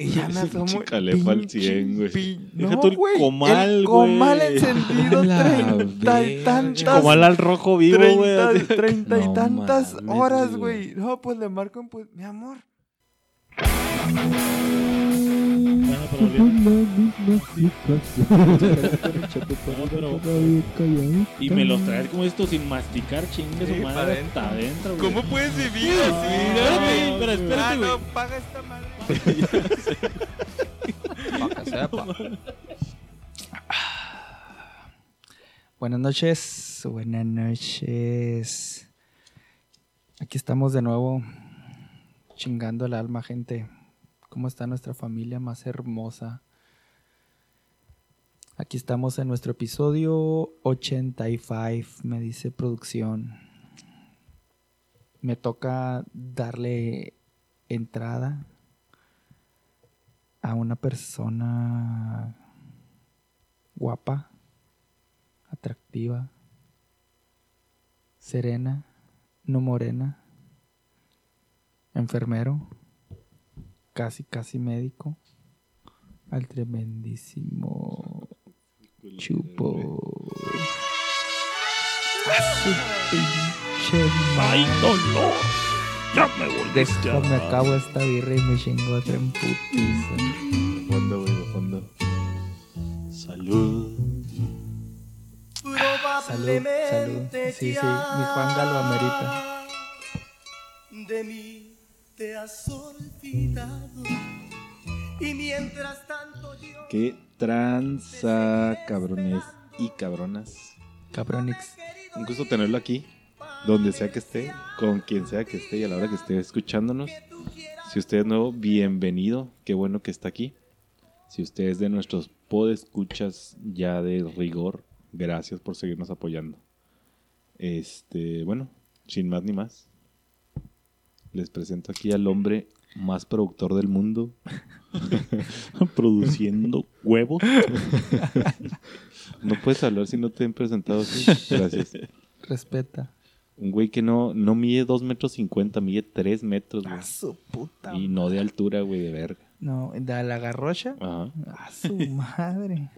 Y ya me asomo. Pinche calefa al 100, güey. pin- Deja No, tú el güey. comal, el comal güey. encendido, La treinta y verga. tantas. Como al rojo vivo, güey. Treinta, treinta y No tantas mames, horas, güey. güey. No, pues le marcan, pues, mi amor. Bueno, pero bien. No, pero- Y me los traes como esto sin masticar, chingue Sí, su pa' madre adentro. hasta adentro, güey. ¿Cómo puedes vivir No, así? espérate, pero espérate, Ah, güey. no, paga esta Buenas noches, buenas noches. Aquí estamos de nuevo chingando el alma, gente. ¿Cómo está nuestra familia más hermosa? Aquí estamos en nuestro episodio 85, me dice producción. Me toca darle entrada a una persona guapa, atractiva, serena, no morena, enfermero, casi, casi médico, al tremendísimo chupo. ¡Ay! Ya me volviste dar. acabo esta birra y me chingo otra en putiza. De fondo, güey, de fondo. Salud. Salud, salud. Sí, sí, mi Juan Galo amerita. De mí te has olvidado. Y mientras tanto yo. Qué tranza, cabrones y cabronas. Cabronix. Un gusto tenerlo aquí, donde sea que esté, con quien sea que esté y a la hora que esté escuchándonos. Si usted es nuevo, bienvenido. Qué bueno que está aquí. Si usted es de nuestros podescuchas ya de rigor, gracias por seguirnos apoyando. Este, bueno, sin más ni más, les presento aquí al hombre más productor del mundo. Produciendo huevos. No puedes hablar si no te han presentado así. Gracias. Respeta. Un güey que no, no mide 2 metros 50, mide 3 metros, güey. A su puta. Y no de altura, güey, de verga. No, de la garrocha. Ajá. A su madre.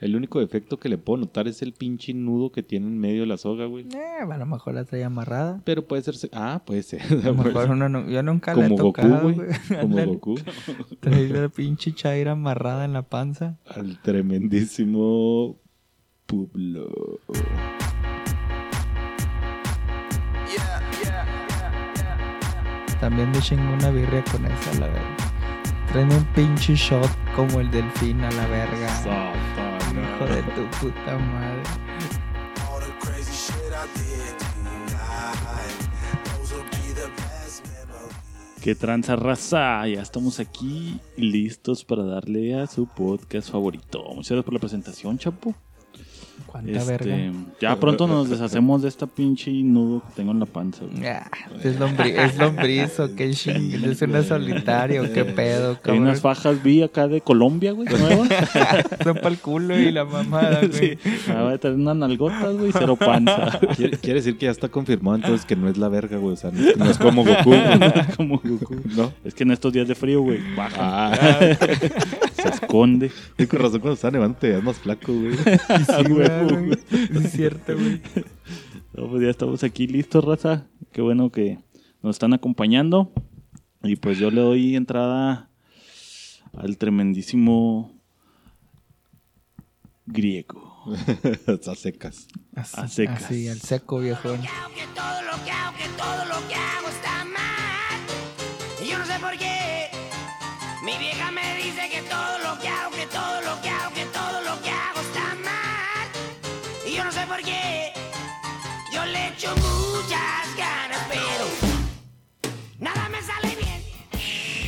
El único defecto que le puedo notar es el pinche nudo que tiene en medio de la soga, güey. Eh, a lo mejor la trae amarrada. Pero puede ser... se- Ah, puede ser. A lo mejor uno no, yo nunca la he Como Goku, tocado, güey. Como. Goku. Trae la pinche chaira amarrada en la panza. Al tremendísimo Publo. También me chingo una birria con esa, la verga. Traen un pinche shot como el delfín a la verga. Hijo de tu puta madre. ¡Qué tranza raza! Ya estamos aquí listos para darle a su podcast favorito. Muchas gracias por la presentación, Chapo. Cuánta Este, verga. ya pronto nos deshacemos de esta pinche nudo que tengo en la panza. güey. Ah, es, lombri es lombriz o qué ching. Es una solitaria o qué pedo, Hay cabrón. unas fajas vi acá de Colombia, güey, nuevas. Son para el culo y la mamada, güey. sí. Ah, voy a tener unas nalgotas, güey, cero panza. Quiere, quiere decir que ya está confirmado entonces que no es la verga, güey. O sea, no es, no es como Goku. Como Goku. ¿No? Es que en estos días de frío, güey, baja, Ah, se esconde. y con razón cuando está nevando te ves más flaco, güey. Sí, güey. Es cierto, güey. No, pues ya estamos aquí listos, raza. Qué bueno que nos están acompañando. Y pues yo le doy entrada al tremendísimo griego. Está secas. Así, A secas. así, al seco, viejón. que todo lo que hago, que todo lo que hago.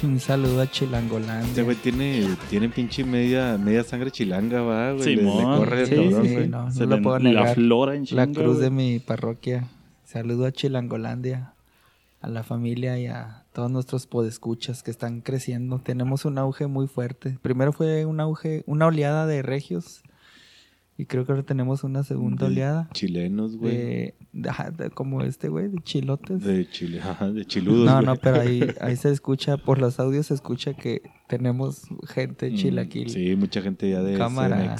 Un saludo a Chilangolandia. Este güey tiene, tiene pinche media, media sangre chilanga, va, güey. Le- le, Simón, corre el sí, cabrón, sí, no, no lo puedo La negar. flora en La chinga, cruz güey. de mi parroquia. Saludo a Chilangolandia, a la familia y a todos nuestros podescuchas que están creciendo. Tenemos un auge muy fuerte. Primero fue un auge, una oleada de regios Y creo que ahora tenemos una segunda De oleada. Chilenos, güey. De, De, de- de- como este, güey, de chilotes. Chile, ajá, de chiludos, no, güey. no, pero ahí, ahí se escucha, por los audios se escucha que tenemos gente Mm, chilaquil. Sí, mucha gente ya de Cámara.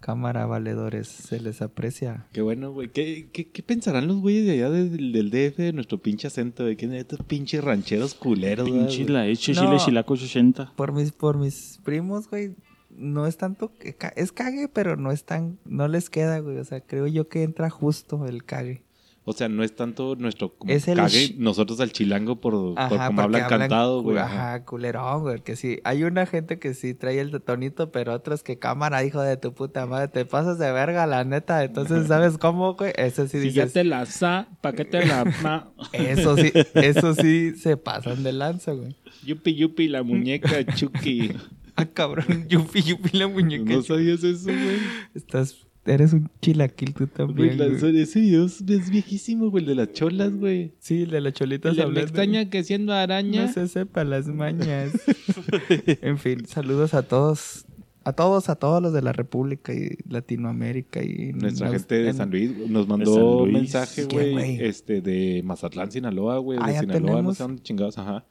Cámara, valedores, se les aprecia. Qué bueno, güey. ¿Qué, qué, qué pensarán los güeyes de allá del, del DF de nuestro pinche acento, güey? ¿Qué estos pinches rancheros culeros, güey? Pinche la hecha, No. chile, chilaco 80. Por mis, por mis primos, güey, no es tanto, que ca- es cague, pero no es tan, no les queda, güey. O sea, creo yo que entra justo el cague. O sea, no es tanto nuestro como Es el cague, nosotros al chilango por, por Ajá, como porque hablan cantado, güey. Ajá, culerón, güey. Que sí, hay una gente que sí trae el tonito, pero otras que cámara, hijo de tu puta madre, te pasas de verga, la neta. Entonces, ¿sabes cómo, güey? Eso sí Si ya te la sa, ¿pa' qué te la ma? eso sí, eso sí se pasan de lanza, güey. Yupi, yupi, la muñeca, Chucky. Ah, cabrón, yupi, yupi la muñeca. ¿No sabías eso, güey? Estás, eres un chilaquil tú Güey, también, la- güey. ese video es, es viejísimo, güey, el de las cholas, güey. Sí, el de la cholita El de me extraña que siendo araña. No se sepa las mañas. en fin, saludos a todos. A todos, a todos los de la República y Latinoamérica y Nuestra en gente de en- San Luis nos mandó un mensaje, ¿Qué, güey, güey? este, de Mazatlán, Sinaloa, güey, Ah, de ya Sinaloa, no sé dónde chingados, ajá.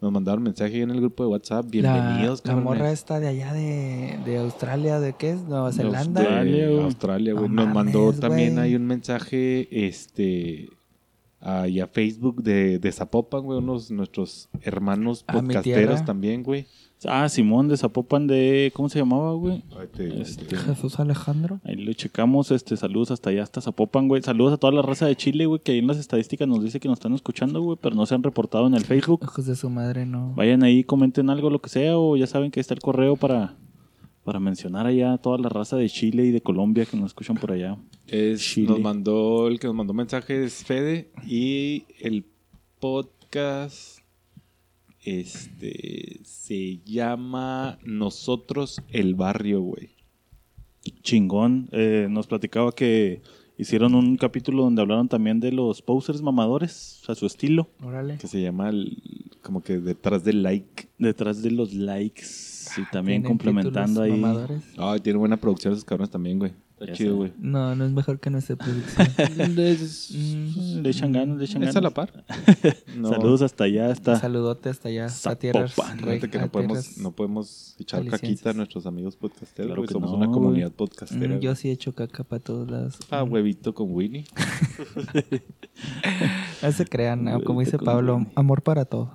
Nos mandaron mensaje en el grupo de WhatsApp, La, bienvenidos, la cabrones. morra esta de allá de, de Australia, ¿de qué es? Nueva Zelanda. Australia, güey. Australia, güey. No Nos mandó también güey. ahí un mensaje, este, ahí a Facebook de, de Zapopan, güey, unos nuestros hermanos A podcasteros también, güey. Ah, Simón de Zapopan de... ¿Cómo se llamaba, güey? Este, Jesús Alejandro. Ahí lo checamos, este, saludos hasta allá, hasta Zapopan, güey. Saludos a toda la raza de Chile, güey, que ahí en las estadísticas nos dice que nos están escuchando, güey, pero no se han reportado en el Facebook. Hijos de su madre, no. Vayan ahí, comenten algo, lo que sea, o ya saben que está el correo para, para mencionar allá a toda la raza de Chile y de Colombia que nos escuchan por allá. Es- Chile. nos mandó, el que nos mandó mensaje es Fede y el podcast este se llama Nosotros el Barrio, güey. Chingón. Eh, nos platicaba que hicieron un capítulo donde hablaron también de los posers mamadores, a su estilo, Órale. Que se llama el- como que detrás del like. detrás de los likes y también Tienen complementando ahí. mamadores. Ay, tiene buena producción esos cabrones también, güey. Está Ya chido, güey. No, no es mejor que nuestra producción. Mm, Le echan ganas, le echan ¿Es a ganas. la par? No, Saludos hasta allá, hasta Saludote hasta allá, hasta tierras. Rey- Fíjate que a no podemos, tierras- no podemos echar caquita a nuestros amigos podcasteros, Claro que Somos no, una comunidad podcastera. Mm, yo sí he hecho caca para todos lados. Ah, huevito con Winnie. No se crean, como dice Pablo, Winnie. amor para todos.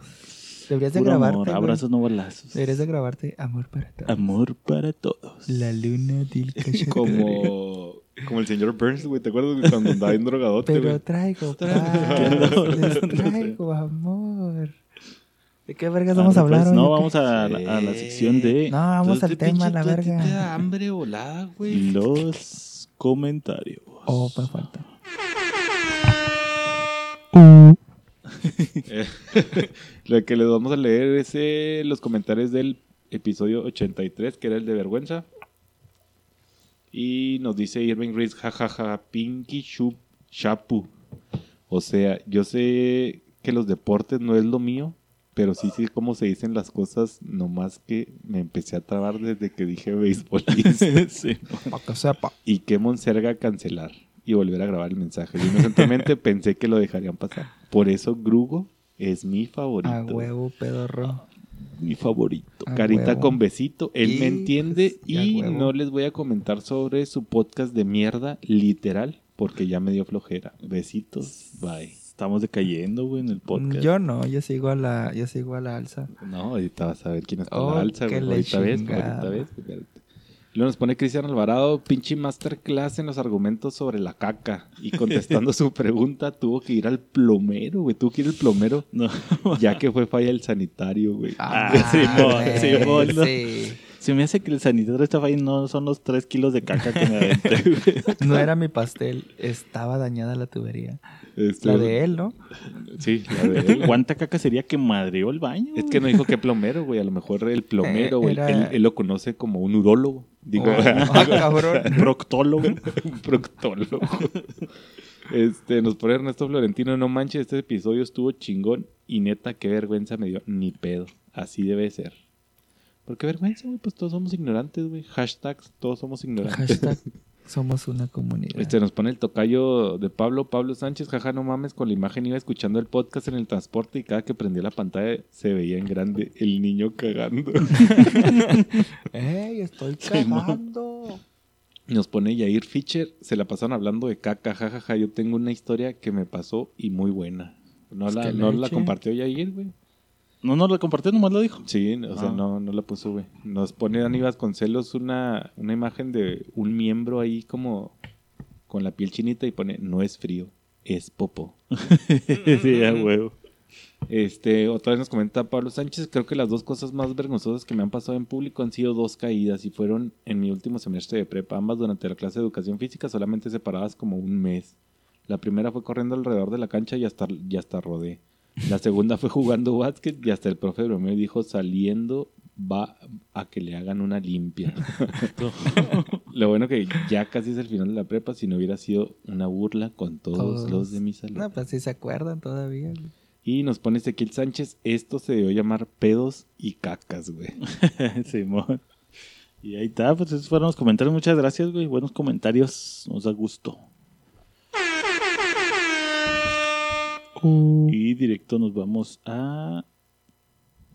Deberías de puro grabarte. amor, güey. abrazos no balazos. Deberías de grabarte amor para todos. Amor para todos. La luna del cachorro. Como, como el señor Burns, güey. ¿Te acuerdas cuando andaba en drogadote, Pero güey? traigo Traigo- paz, les traigo amor. ¿De qué vergas vamos Ah, a hablar pues, hoy? No, vamos a, la- a la sección de No, vamos al te tema, la verga. da hambre volada, güey. los comentarios. Oh, me falta. Eh, Lo que les vamos a leer es eh, los comentarios del episodio 83, que era el de vergüenza. Y nos dice Irving Reese, jajaja, Pinky Shup Chapu. O sea, yo sé que los deportes no es lo mío, pero sí sé cómo se dicen las cosas, nomás que me empecé a trabar desde que dije beisbolista. sí. Para que sepa. y que Monserga cancelar y volver a grabar el mensaje. Yo inocentemente pensé que lo dejarían pasar. Por eso Grugo es mi favorito. A huevo, pedorro. Mi favorito. A Carita huevo. con besito, él Y, me entiende pues, y no les voy a comentar sobre su podcast de mierda, literal, porque ya me dio flojera. Besitos, bye. Estamos decayendo, güey, en el podcast. Yo no, yo sigo a la, yo sigo a la alza. No, ahorita vas a ver quién está en Oh, la alza, güey. Ahorita ves, ahorita ves. Luego nos pone Cristian Alvarado, pinche masterclass en los argumentos sobre la caca. Y contestando su pregunta, tuvo que ir al plomero, güey. Tuvo que ir al plomero, No. ya que fue falla el sanitario, güey. Ah, ¿no? sí. Se me hace que el sanitario está fallando, no son los 3 kilos de caca que me aventé, güey. No era mi pastel, estaba dañada la tubería. Este, La de él, ¿no? Sí, la de él. ¿Cuánta caca sería que madreó el baño? Es que no dijo qué plomero, güey. A lo mejor el plomero, Eh, güey. era- Él, él lo conoce como un urólogo. Digo, Oh, ah, cabrón. Proctólogo. proctólogo. Este, nos pone Ernesto Florentino, no manches, este episodio estuvo chingón y neta, qué vergüenza me dio, ni pedo, así debe ser. ¿Por qué vergüenza, güey? Pues todos somos ignorantes, güey. Hashtags, todos somos ignorantes. Hashtag Somos una comunidad. Este nos pone el tocayo de Pablo, Pablo Sánchez, jaja, no mames, con la imagen iba escuchando el podcast en el transporte y cada que prendía la pantalla se veía en grande el niño cagando. ¡Ey, estoy cagando! Nos pone Yair Fischer, se la pasaron hablando de caca, jajaja, yo tengo una historia que me pasó y muy buena. No, la, no la compartió Yair, güey. No, no lo compartió, nomás lo dijo. Sí, o sea, Ah. no, no la puso, güey. Nos pone Dani Vasconcelos una, una imagen de un miembro ahí como con la piel chinita y pone, no es frío, es popo. sí, a huevo. Este, otra vez nos comenta Pablo Sánchez, creo que las dos cosas más vergonzosas que me han pasado en público han sido dos caídas y fueron en mi último semestre de prepa, ambas durante la clase de educación física, solamente separadas como un mes. La primera fue corriendo alrededor de la cancha y hasta, y hasta rodé. La segunda fue jugando básquet y hasta el profe bromeó y dijo saliendo va a que le hagan una limpia. Lo bueno que ya casi es el final de la prepa, si no hubiera sido una burla con todos, Todos. los de mi salón. No, pues sí se acuerdan todavía. güey. Y nos pone Ezequiel Sánchez, esto se debió llamar pedos y cacas, güey. Simón. Y ahí está, pues esos fueron los comentarios. Muchas gracias, güey. Buenos comentarios. Nos da gusto. Y directo nos vamos a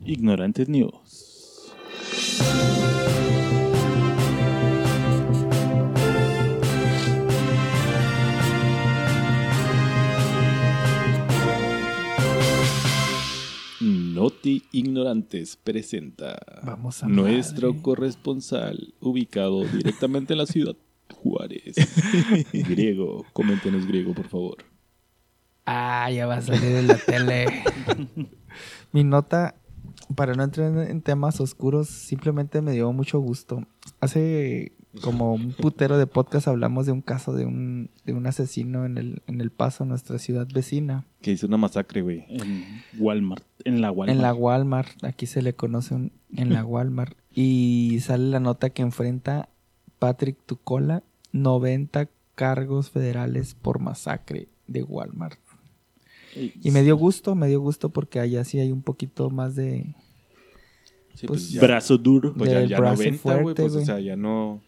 Ignorantes News. Noti Ignorantes presenta Vamos a nuestro madre. corresponsal ubicado directamente en la ciudad Juárez. griego, coméntenos griego, por favor. Ah, ya va a salir en la tele. Mi nota, para no entrar en- temas oscuros, simplemente me dio mucho gusto. Hace como un putero de podcast hablamos de un caso de un, de un asesino en el, en el Paso, nuestra ciudad vecina. Que hizo una masacre, güey. En Walmart. En la Walmart. En la Walmart, aquí se le conoce un- en la Walmart. Y sale la nota que enfrenta Patrick Tucola 90 cargos federales por masacre de Walmart. Y me dio gusto, me dio gusto porque allá sí hay un poquito más de... Sí, Pues, ya- Brazo duro. pues ya, del ya brazo 90, güey. Pues, o sea, ya no.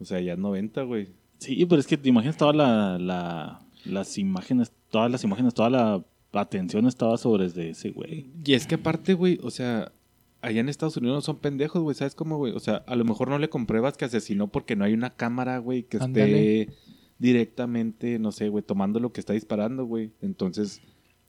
O sea, ya 90, güey. Sí, pero es que te imaginas todas la, la- las imágenes, todas las imágenes, toda la atención estaba sobre ese güey. Y es que aparte, güey, o sea, allá en Estados Unidos no son pendejos, güey, ¿sabes cómo, güey? O sea, a lo mejor no le compruebas que asesinó porque no hay una cámara, güey, que Ándale. esté directamente, no sé, güey, tomando lo que está disparando, güey. Entonces,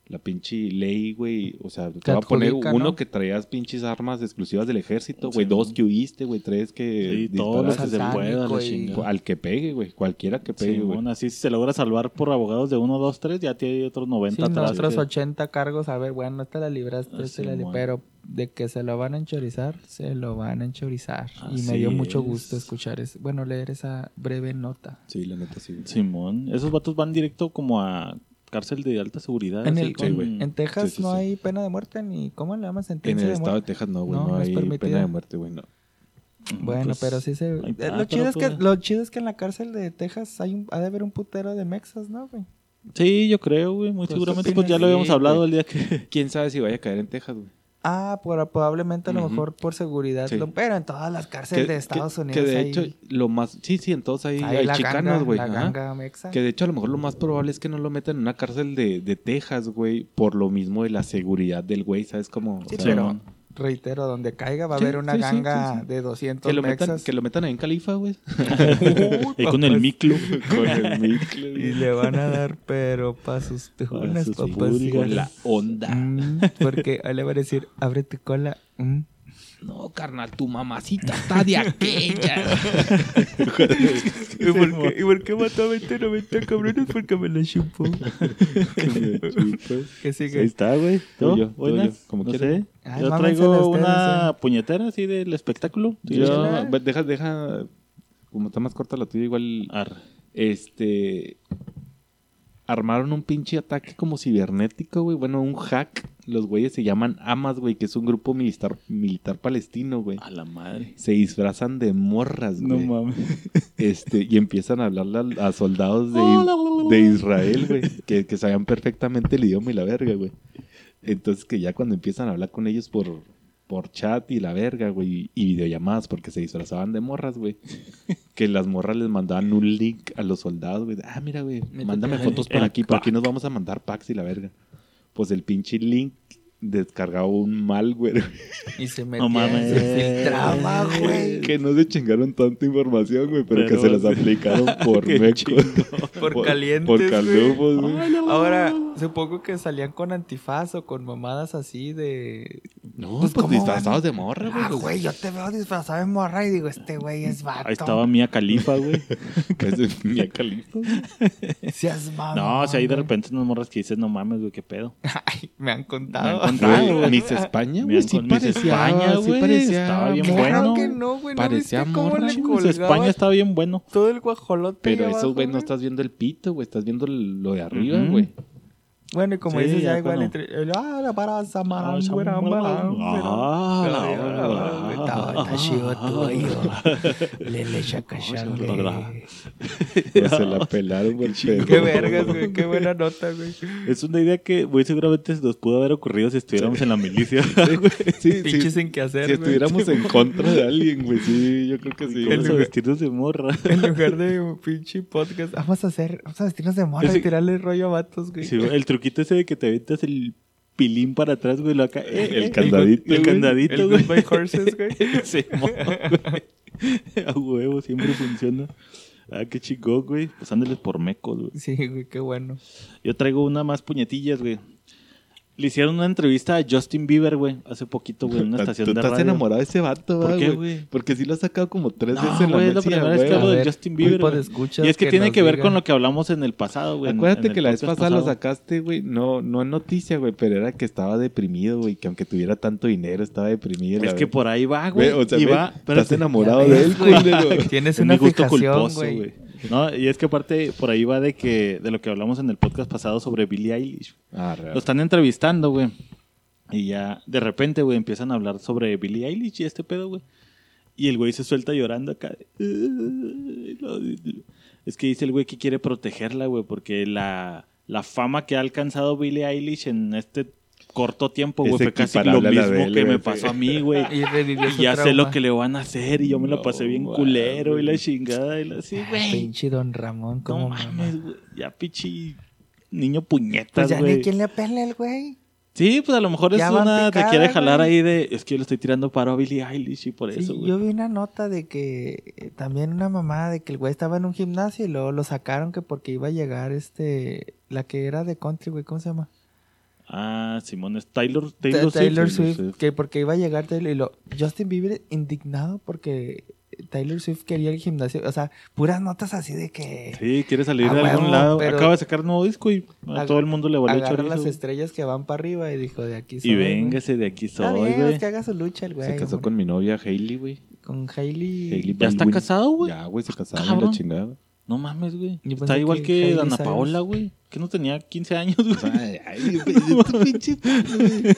la pinche ley, güey, o sea, te, Te va a poner uno ¿no? que traías pinches armas exclusivas del ejército, güey, Sí. dos que huiste, güey, tres que Sí, todo lo que se pueda, la Satánico y- chingada. Al que pegue, güey, cualquiera que pegue, güey. Simón, así si se logra salvar por abogados de 1, 2, 3, ya tiene otros 90 Sí, atrás. otros que- 80 cargos, a ver, bueno, esta la libraste, esta la li- pero de que se lo van a enchorizar, se lo van a enchorizar. y me dio mucho es. gusto escuchar, es, bueno, leer esa breve nota. Sí, la neta sí. Simón, esos vatos van directo como a cárcel de alta seguridad. En, así el, con- Sí, en Texas Sí, sí, no sí. hay pena de muerte ni, ¿cómo le llaman? En Sentencia el de estado de. Texas no, güey, No, hay pena de muerte, güey, no. Bueno, Pues, pero sí se... eh, lo, chido pero es que, pues- lo chido es que en la cárcel de Texas hay un, ha de haber un putero de mexas, ¿no, güey? Sí, yo creo, güey. Muy Pues, seguramente, ¿qué pues ya lo habíamos Sí, hablado el día que. ¿Quién sabe si vaya a caer en Texas, güey? Ah, por- probablemente a lo mejor por seguridad. Sí. lo- pero en todas las cárceles de Estados que- Unidos Que de hay, hecho, lo más. Sí, sí, entonces hay, hay hay la chicanos, güey. Que de hecho, a lo mejor lo más probable es que no lo metan en una cárcel de, de Texas, güey, por lo mismo de la seguridad del güey, ¿sabes cómo? Sí, O sea, pero reitero, donde caiga va a Sí, haber una sí, ganga sí, sí. de 200 que lo, metan, mexas. que lo metan ahí en Califa, güey. Ahí con el miclo. Con el miclo, Y le van a dar, pero para sus pulgas. Con la onda. Mm, porque ahí le van a decir, abre tu cola. mm. No, carnal, tu mamacita está de aquella. ¿Y por, qué, ¿Y por qué mató a 20 90 cabrones? Porque me la chupó. ¿Qué Ahí sigue? está, güey. Tú, ¿Tú? yo, yo, como no sé. Ay, Yo traigo ustedes, una eh. puñetera así del espectáculo. Yo, deja, deja, como está más corta la tuya, igual, Arre. este, armaron un pinche ataque como cibernético, güey, bueno, un hack, los güeyes se llaman Amas, güey, que es un grupo militar, militar palestino, güey. A la madre. Se disfrazan de morras, No güey. mames. este, y empiezan a hablarle a, a soldados de, de Israel, güey, que, que sabían perfectamente el idioma y la verga, güey. Entonces que ya cuando empiezan a hablar con ellos por, por chat y la verga, güey, y videollamadas porque se disfrazaban de morras, güey. que las morras les mandaban un link a los soldados, güey. Ah, mira, güey, mándame fotos por aquí, por aquí nos vamos a mandar packs y la verga. Pues el pinche link descargaba un malware Y se metía, No mames. se filtraba, güey. que no se chingaron tanta información, güey, pero, que se las aplicaron por mecos. Por Por- calientes, Por güey. caldufos, güey. Ahora, supongo que salían con antifaz o con mamadas así de... No, Pues, pues, ¿cómo disfrazados de morra, güey. Ah, pues, güey, yo te veo disfrazado de morra y digo, este güey es vato. Ahí estaba Mía Califa, güey. Es Mia Khalifa. Seas mamón, No, o sea, ahí de repente unas morras que dices, no mames, güey, qué pedo. Ay, me han Me contado. han contado, Güey, güey. Miss España, Me güey, sí parecía, España, sí güey, parecía estaba bien morra. bueno. Claro que no, güey. ¿No Parecía le Miss España estaba bien bueno. todo el guajolote Pero abajo, güey, no estás viendo el pito, güey, estás viendo lo de arriba, güey. Bueno, y como Sí, dices, ya ya igual cuando- entre... el, Ah, la Ah, Ah, Ah. Lele chacachangue. Pues se la pelaron, güey. el Qué vergas, güey. Qué buena nota, güey. Es una idea que, güey, seguramente nos pudo haber ocurrido si estuviéramos en la milicia. Sí, Pinche sí. sin que hacer, Si estuviéramos en contra de alguien, güey, sí, yo creo que sí. Vamos a vestirnos de morra. En lugar de un pinche podcast, vamos a hacer, vamos a vestirnos de morra y tirarle rollo a vatos, güey. Sí, el truquito ese de que te aventas el pilín para atrás, güey, lo acá. eh, El candadito, El, güey. candadito, El güey. Goodbye Horses, güey. Sí, mo, güey. A huevo, siempre funciona. Ah, qué chingón, güey. Pues ándeles por mecos, güey. Sí, güey, qué bueno. Yo traigo una más puñetillas, güey. Le hicieron una entrevista a Justin Bieber, güey, hace poquito, güey, en una Tú estación de estás radio. enamorado de ese vato, ¿Por ¿va, qué, güey? güey? Porque sí lo has sacado como tres No, veces en la güey, es la primera vez güey. que hablo de Justin Bieber. güey. Y es que, que tiene que ver con lo que hablamos en el pasado, güey. Acuérdate en que la vez pasada lo sacaste, güey. No, no en noticia, güey, pero era que estaba deprimido, güey. Que aunque tuviera tanto dinero, estaba deprimido. Es que por ahí va, güey. Güey, o sea, y va, estás enamorado de él, güey. Tienes Es una mi gusto fijación, güey. No, y es que aparte por ahí va de que de lo que hablamos en el podcast pasado sobre Billie Eilish. Ah, real. Lo están entrevistando, güey. Y ya de repente, güey, empiezan a hablar sobre Billie Eilish y este pedo, güey. Y el güey se suelta llorando acá. Es que dice el güey que quiere protegerla, güey, porque la, la fama que ha alcanzado Billie Eilish en este corto tiempo, güey, fue casi lo mismo él, que me pasó a mí, güey. Y ya sé lo que le van a hacer y yo me la pasé No, bien culero y la chingada y la así, güey. Pinche Don Ramón, No como mamá. mames, güey. Ya pichi niño Pues puñetas, ya güey. ni quien le pele el güey. Sí, pues a lo mejor es Ya una te picada, quiere jalar güey. ahí de es que yo le estoy tirando paro a Billie Eilish y por Sí, eso, güey. yo vi una nota de que eh, también una mamá de que el güey estaba en un gimnasio y luego lo sacaron que porque iba a llegar este la que era de country, güey, ¿cómo se llama? Ah, Simón es Taylor Taylor, Ta- Taylor Swift. Swift, que porque iba a llegar Taylor y lo Justin Bieber indignado porque Taylor Swift quería el gimnasio, o sea, puras notas así de que Sí, quiere salir A de algún lado. Acaba de sacar un nuevo disco y a todo el mundo le valió agarra chorizo. las estrellas que van para arriba y dijo de aquí soy. Y güey". véngase de aquí soy, bien, güey. es que haga su lucha el güey. Se casó hombre. con mi novia Hailey, güey. con Hailey. Hailey ¿Ya está casado, güey? Ya, güey, se casaron la chingada. No mames, güey. Está igual que que, Dana. Paola, güey. Que no tenía 15 años, güey. Ay, ay, güey, pinche güey.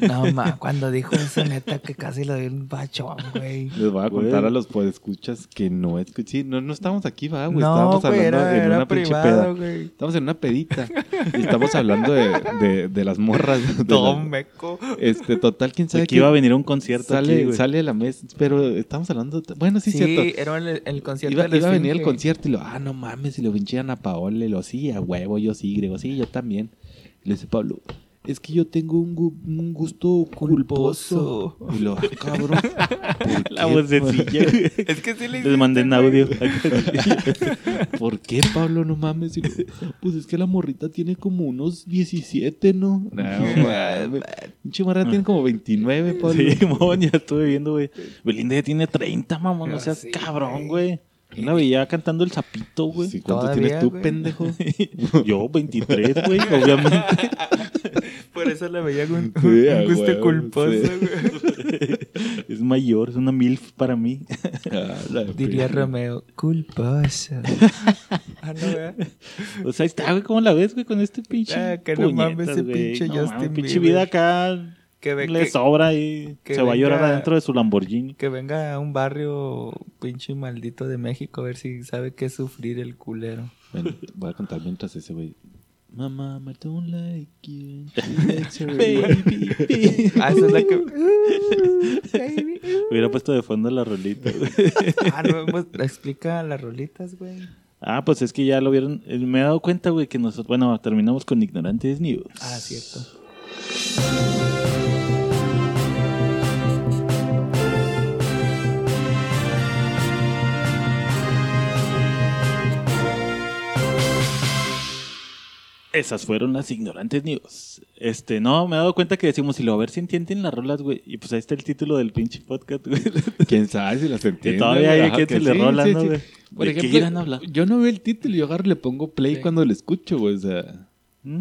No, ma, cuando dijo eso, neta, que casi le dio un bachón, güey. Les voy a Güey. contar a los podescuchas que no es Sí, no, no estamos aquí, va, güey. No, estábamos güey, hablando era, en era una pinche privado, peda. güey. Estamos en una pedita. y estamos hablando de, de, de las morras. de Todo meco. este, total, quién sabe Aquí iba a venir a un concierto sale, aquí, güey. sale a la mesa. Pero estamos hablando. Bueno, sí, Sí, cierto. era el, el concierto Iba, de a venir al Esfinge. concierto y lo, ah, no mames, y lo vinchan a Paola, y lo, sí, a huevo, yo sí, Grego, sí, yo también. Y le dice Pablo, es que yo tengo un, gu- un gusto culposo. Y lo, ah, cabrón. ¿por La vocecilla, güey. Es que sí le Les mandé en audio. ¿Por qué, Pablo? No mames. Y lo, pues es que la morrita tiene como unos 17, ¿no? No. Pinche morra tiene como 29, Pablo. Sí, mon, ya estuve viendo, güey. Belinda ya tiene 30, mamón. No Ah, seas sí, cabrón, güey. Yo la veía cantando el sapito, güey. Sí, ¿Cuánto tienes tú, güey. pendejo? Yo, 23, güey, obviamente. Por eso le veía Sí, un gusto culposo, sí. güey. Es mayor, es una MILF para mí. Ah, la Diría. Romeo, culposo. ah, no, ¿verdad? O sea, ahí está, güey, ¿cómo la ves, güey, con este pinche Ah, que no mames ese güey? pinche No Justin mames, pinche vida acá Que, ve- le que- sobra y que se va a llorar adentro de su Lamborghini. que venga a un barrio pinche maldito de México a ver si sabe qué es sufrir el culero. Ven, voy a contar mientras ese güey My mama don't like you. She baby. Ah, esa es la que. Uh, baby, uh. Hubiera puesto de fondo la rolita, güey. Ah, no, pues, explica las rolitas, güey. Ah, pues es que ya lo vieron. eh, Me he dado cuenta, güey, que nosotros, bueno, terminamos con Ignorantes News. Ah, cierto. Esas fueron las Ignorantes News. Este, no, me he dado cuenta que decimos, y lo a ver si entienden las rolas, güey. Y pues ahí está el título del pinche podcast, güey. ¿Quién sabe si las Que entiende? todavía hay güey? Quien que se le sí, rola, sí, ¿no, sí. güey? Por ¿De qué ejemplo, irán a hablar? yo no veo el título y yo agarro y le pongo play Sí. cuando lo escucho, güey. O sea, ¿Mm?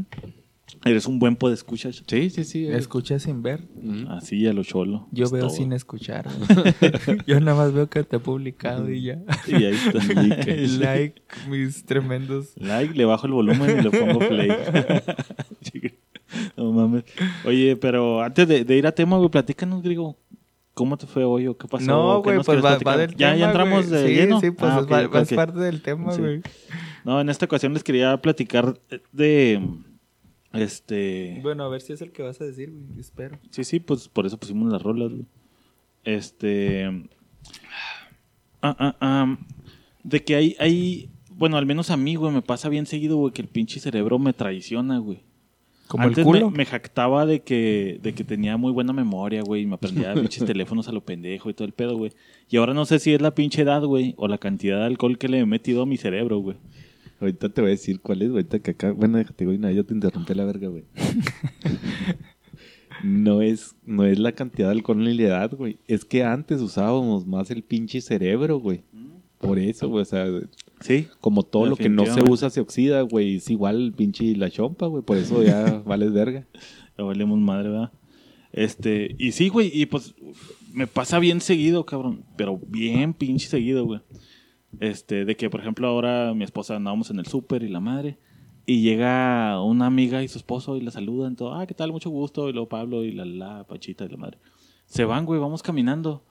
Eres un buen podescuchas. sí, sí, sí. Escucha sin ver. Ujú. Así a lo cholo. Yo Es veo todo. sin escuchar. Yo nada más veo que te he publicado y ya. Y ahí está. like mis tremendos. Like, le bajo el volumen y le pongo play. no mames. Oye, pero antes de, de ir a tema, güey, platícanos, Grigo. ¿Cómo te fue hoy o qué pasó? No, ¿Qué güey, pues va, del ¿Ya, tema. ya entramos güey. de sí, lleno. Sí, pues Ah, es, ok, va- ok, va- es ok. parte del tema, Sí. güey. No, en esta ocasión les quería platicar de. Este. Bueno, a ver si es el que vas a decir, güey. Espero. Sí, sí, pues por eso pusimos las rolas, güey. Este. Ah, ah, ah, de que hay, hay. Bueno, al menos a mí, güey, me pasa bien seguido, güey, que el pinche cerebro me traiciona, güey. Como Antes el culo. Me, me jactaba de que, de que tenía muy buena memoria, güey, y me aprendía pinches teléfonos a lo pendejo y todo el pedo, güey. Y ahora no sé si es la pinche edad, güey, o la cantidad de alcohol que le he metido a mi cerebro, güey. Ahorita te voy a decir cuál es, güey. Ahorita que acá, bueno, déjate, güey, nada, yo te interrumpí la verga, güey. no es, no es la cantidad de alcohol ni la edad, güey. Es que antes usábamos más el pinche cerebro, güey. Por eso, güey, o sea, Sí. como todo lo que no se usa se oxida, güey. Es igual pinche la chompa, güey. Por eso ya vales verga. Ya valemos madre, ¿verdad? Este, y sí, güey, y pues me pasa bien seguido, cabrón, pero bien pinche seguido, güey. Este, de que, por ejemplo, ahora mi esposa andábamos en el súper y la madre, y llega una amiga y su esposo y la saludan, todo, ah, ¿qué tal? Mucho gusto, y luego Pablo y la, la, Pachita y la madre. Se van, güey, vamos caminando.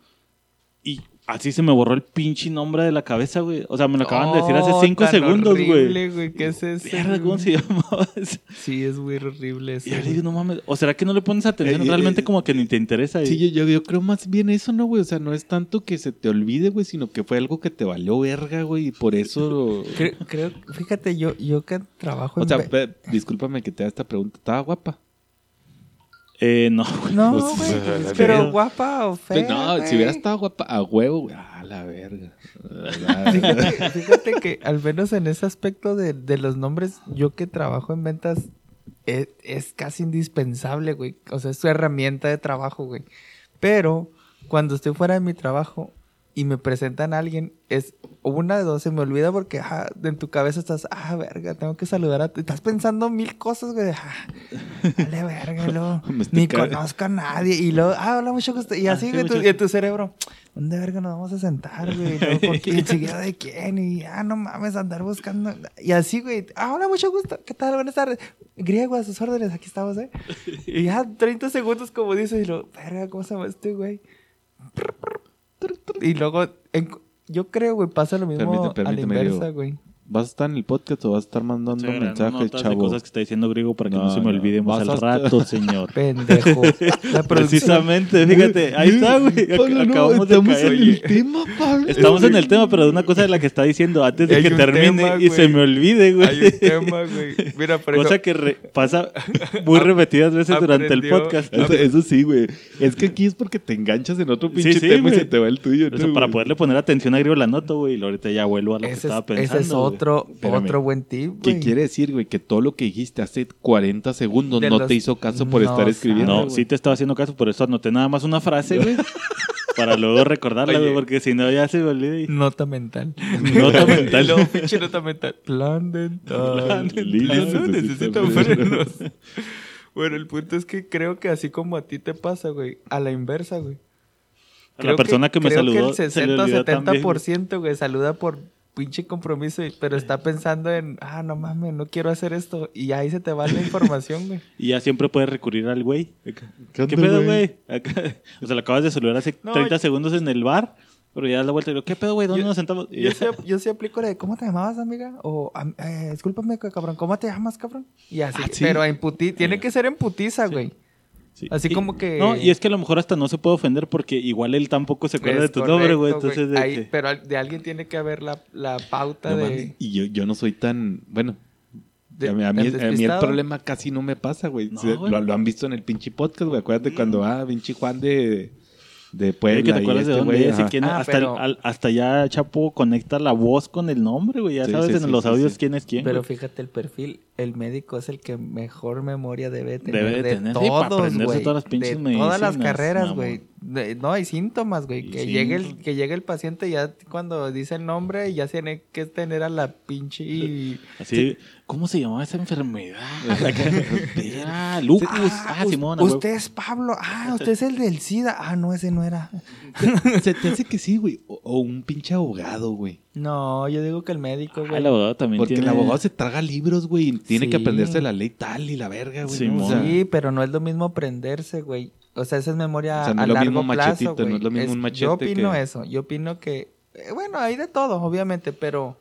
Y así se me borró el pinche nombre de la cabeza, güey. O sea, me lo acaban de decir hace Oh, cinco tan segundos, güey. horrible, güey. ¿Qué es eso? Mierda, ¿cómo se llamaba eso? Sí, es muy horrible eso. Y yo le digo, no mames, ¿o será que no le pones atención? Eh, eh, Realmente eh, como que ni te interesa. Sí, yo, yo, yo creo más bien eso, ¿no, güey? O sea, no es tanto que se te olvide, güey, sino que fue algo que te valió verga, güey, y por eso... Creo, creo- fíjate, yo, yo que trabajo O en... sea, ve- pe- discúlpame que te haga esta pregunta. ¿Estaba guapa? Eh, no, güey. No, Pues, güey, pero verga. guapa o fea, no, si hubiera estado guapa a huevo, güey. Ah, la verga. Fíjate, fíjate que al menos en ese aspecto de, de los nombres, yo que trabajo en ventas, es, es casi indispensable, güey. O sea, es su herramienta de trabajo, güey. Pero cuando estoy fuera de mi trabajo y me presentan a alguien, es una de dos, se me olvida porque ajá, en tu cabeza estás, ah, verga, tengo que saludar a... Estás pensando mil cosas, güey. Ah, vale, verga, luego, ni conozco a nadie. Y luego, ah, hola, mucho gusto. Y Ah, así, sí, güey, tu- mucho- y en tu cerebro, ¿dónde verga nos vamos a sentar, güey? Y. ¿Enseguida de quién? Y, ah, no mames, andar buscando. Y así, güey, ah, hola, mucho gusto. ¿Qué tal? Buenas tardes. Griego, a sus órdenes, aquí estamos, ¿eh? Y ya 30 segundos, como dices, y luego, verga, ¿cómo se llama este, güey? Y luego, en- yo creo, güey, pasa lo mismo Permíteme, a la inversa, güey. ¿Vas a estar en el podcast o vas a estar mandando agarrando mensajes, de chavo? cosas que está diciendo Griego para que no, No, se me no, olvide más al rato, señor. Pendejo. Precisamente, fíjate, ahí está, güey. Ac- Pablo, no, Acabamos de estamos caer. en el tema, Pablo. Estamos en el tema, pero de una cosa de la que está diciendo antes de Hay que termine tema, y se me olvide, güey. Hay un tema, güey. Mira, por Cosa que re- pasa muy repetidas veces durante el podcast. Eso, eso sí, güey. Es que aquí es porque te enganchas en otro pinche Sí, sí, tema y se te va el tuyo. Eso, ¿no, para poderle poner atención a Griego la noto, güey. Y ahorita ya vuelvo a lo que estaba pensando. ese es. Otro, Espérame. otro buen tip, ¿Qué quiere decir, güey? Que todo lo que dijiste hace 40 segundos De no los- te hizo caso por no estar escribiendo. No, güey. sí te estaba haciendo caso, por eso anoté nada más una frase, güey. para luego recordarla, güey, Oye. porque si no ya se me olvida. y- Nota mental. Nota mental. No, pinche nota mental. Plan dental. Plan dental. Eso Necesita necesita frenos. Bueno, el punto es que creo que así como a ti te pasa, güey, a la inversa, güey. A la persona que, me creo saludó. Que el se le 60 olvidó también, güey. 70%, güey, saluda por pinche compromiso, y- pero está pensando en, ah, no mames, no quiero hacer esto. Y ahí se te va la información, güey. Y ya siempre puedes recurrir al güey. ¿Qué ¿Qué onda, pedo, güey? Acá- O sea, lo acabas de saludar hace No, 30 y- segundos en el bar, Pero ya das la vuelta y digo, ¿qué pedo, güey? ¿Dónde Yo- nos sentamos? Y Yo sí, yo sí aplico la de ¿cómo te llamabas, amiga? O, eh, discúlpame, cabrón, ¿cómo te llamas, cabrón? Y así, Ah, sí. pero en puti, tiene que ser en putiza, güey. Sí. Así Y- como que- No, y es que a lo mejor hasta no se puede ofender porque igual él tampoco se acuerda Es de tu nombre, güey. Entonces, de Ahí- que- Pero de alguien tiene que haber la, la pauta No de... Y yo, yo no soy tan. Bueno. de- a, mí, a mí- ¿el a mí el despistado? problema casi no me pasa, güey. No, lo, lo han visto en el pinche podcast, güey. Acuérdate cuando, ah, pinche Juan de, de Puebla. que te y acuerdas de este dónde es quién Ah, hasta, pero- el- al- hasta ya Chapo conecta la voz con el nombre, güey. Ya Sí, sabes sí, en sí, los sí, audios sí. quién es quién. Pero güey. fíjate el perfil, el médico es el que mejor memoria debe tener Debe de tener, sí, todos, aprenderse güey. todas las pinches de todas las medicinas, carreras, güey. No, hay síntomas, güey. Y Que llegue, el, que llegue el paciente ya cuando dice el nombre ya tiene que tener a la pinche... y- Así, ¿cómo se llamaba esa enfermedad? Era lupus. Ah, us- Simón. a huevo. Usted es Pablo. Ah, usted es el del SIDA. Ah, no, ese no era. Se te hace que sí, güey. O, o un pinche abogado, güey. No, yo digo que el médico, Ah, güey. el abogado también Porque tiene... el abogado se traga libros, güey. Tiene que aprenderse la ley tal y la verga, güey. Sí, ¿no? O mon. sea, Sí, pero no es lo mismo aprenderse, güey. O sea, esa es memoria O sea, no a es lo largo mismo plazo, machetito, güey. no es lo mismo un machete Yo opino que- eso. Yo opino que... eh, bueno, hay de todo, obviamente, pero...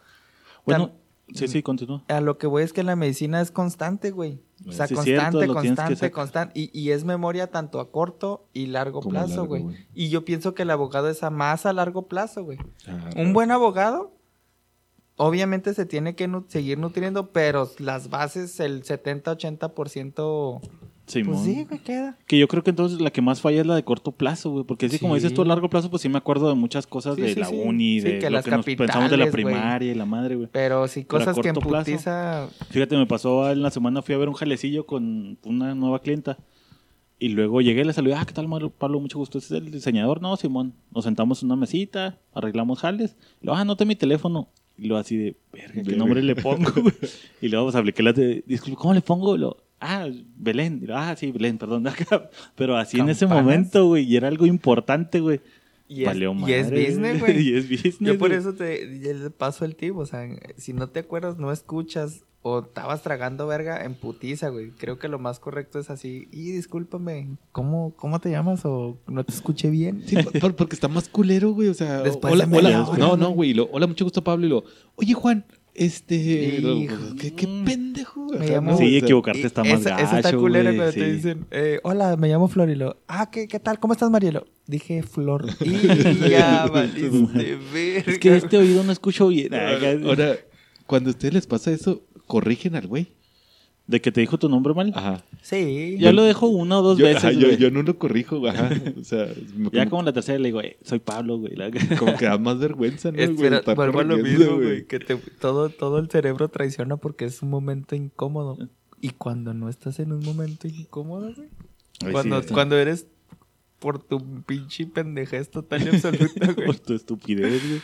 Bueno, tan- sí, sí, continúa. A lo que voy es que la medicina es constante, güey. O sea, Sí, es cierto, constante, constante, constante. Y, y es memoria tanto a corto y largo Como plazo, largo, güey. güey. Y yo pienso que el abogado es a más a largo plazo, güey. ah, Un buen abogado, obviamente se tiene que nu- seguir nutriendo, pero las bases, el 70-80%, Simón. pues sí, güey, queda. Que yo creo que entonces la que más falla es la de corto plazo, güey. Porque sí, como dices tú a largo plazo, pues sí me acuerdo de muchas cosas Sí, de sí, la uni, de que lo las que nos pensamos de la primaria y la madre, güey. Pero sí, Pero cosas que en corto plazo. putiza... Fíjate, me pasó en la semana, fui a ver un jalecillo con una nueva clienta. Y luego llegué, le saludé, ah, ¿qué tal, Pablo? Mucho gusto. ¿Este ¿Es el diseñador? No, Simón. Nos sentamos en una mesita, arreglamos jales. Y luego, ah, anoté mi teléfono. Y luego así de, verga, ¿qué nombre le pongo? y luego pues apliqué la de, disculpe, ¿cómo le pongo? Y luego, ah, Belén. Ah, sí, Belén, perdón. Pero así en ese momento, güey, y era algo importante, güey. Y es, Valió y es business, güey. y es business. Yo por eso te le paso el tip, o sea, si no te acuerdas, no escuchas o estabas tragando verga en putiza, güey. Creo que lo más correcto es así. Y discúlpame, ¿cómo, cómo te llamas o no te escuché bien? Sí, por- por- porque está más culero, güey. O sea, Después hola, hola. No, no, güey. Hola, mucho gusto, Pablo. Y lo, oye, Juan, este. Hijo. ¿Qué, qué pendejo? Me llamo- Sí, equivocarte está más esa, gacho, esa está culera güey, cuando sí. te dicen, eh, hola, me llamo Florilo. Ah, ¿qué, ¿qué tal? ¿Cómo estás, Marielo? Dije Flor. Y ya, valiste verga. Es que este oído no escucho bien. Ahora, cuando a ustedes les pasa eso, corrigen al güey. ¿De que te dijo tu nombre mal? Ajá. Sí. Ya lo dejo una o dos Yo, veces, ajá, yo, güey. yo no lo corrijo, ajá. O sea, me- Ya como, la tercera le digo, eh, soy Pablo, güey. La- como que da más vergüenza, ¿no? güey? Espera, Estar vuelvo a lo mismo, güey. Que te- todo, todo el cerebro traiciona porque es un momento incómodo. Y cuando no estás en un momento incómodo, güey. Ay, Cuando, sí, cuando eres por tu pinche pendejez total y absoluta, güey. Por tu estupidez, güey.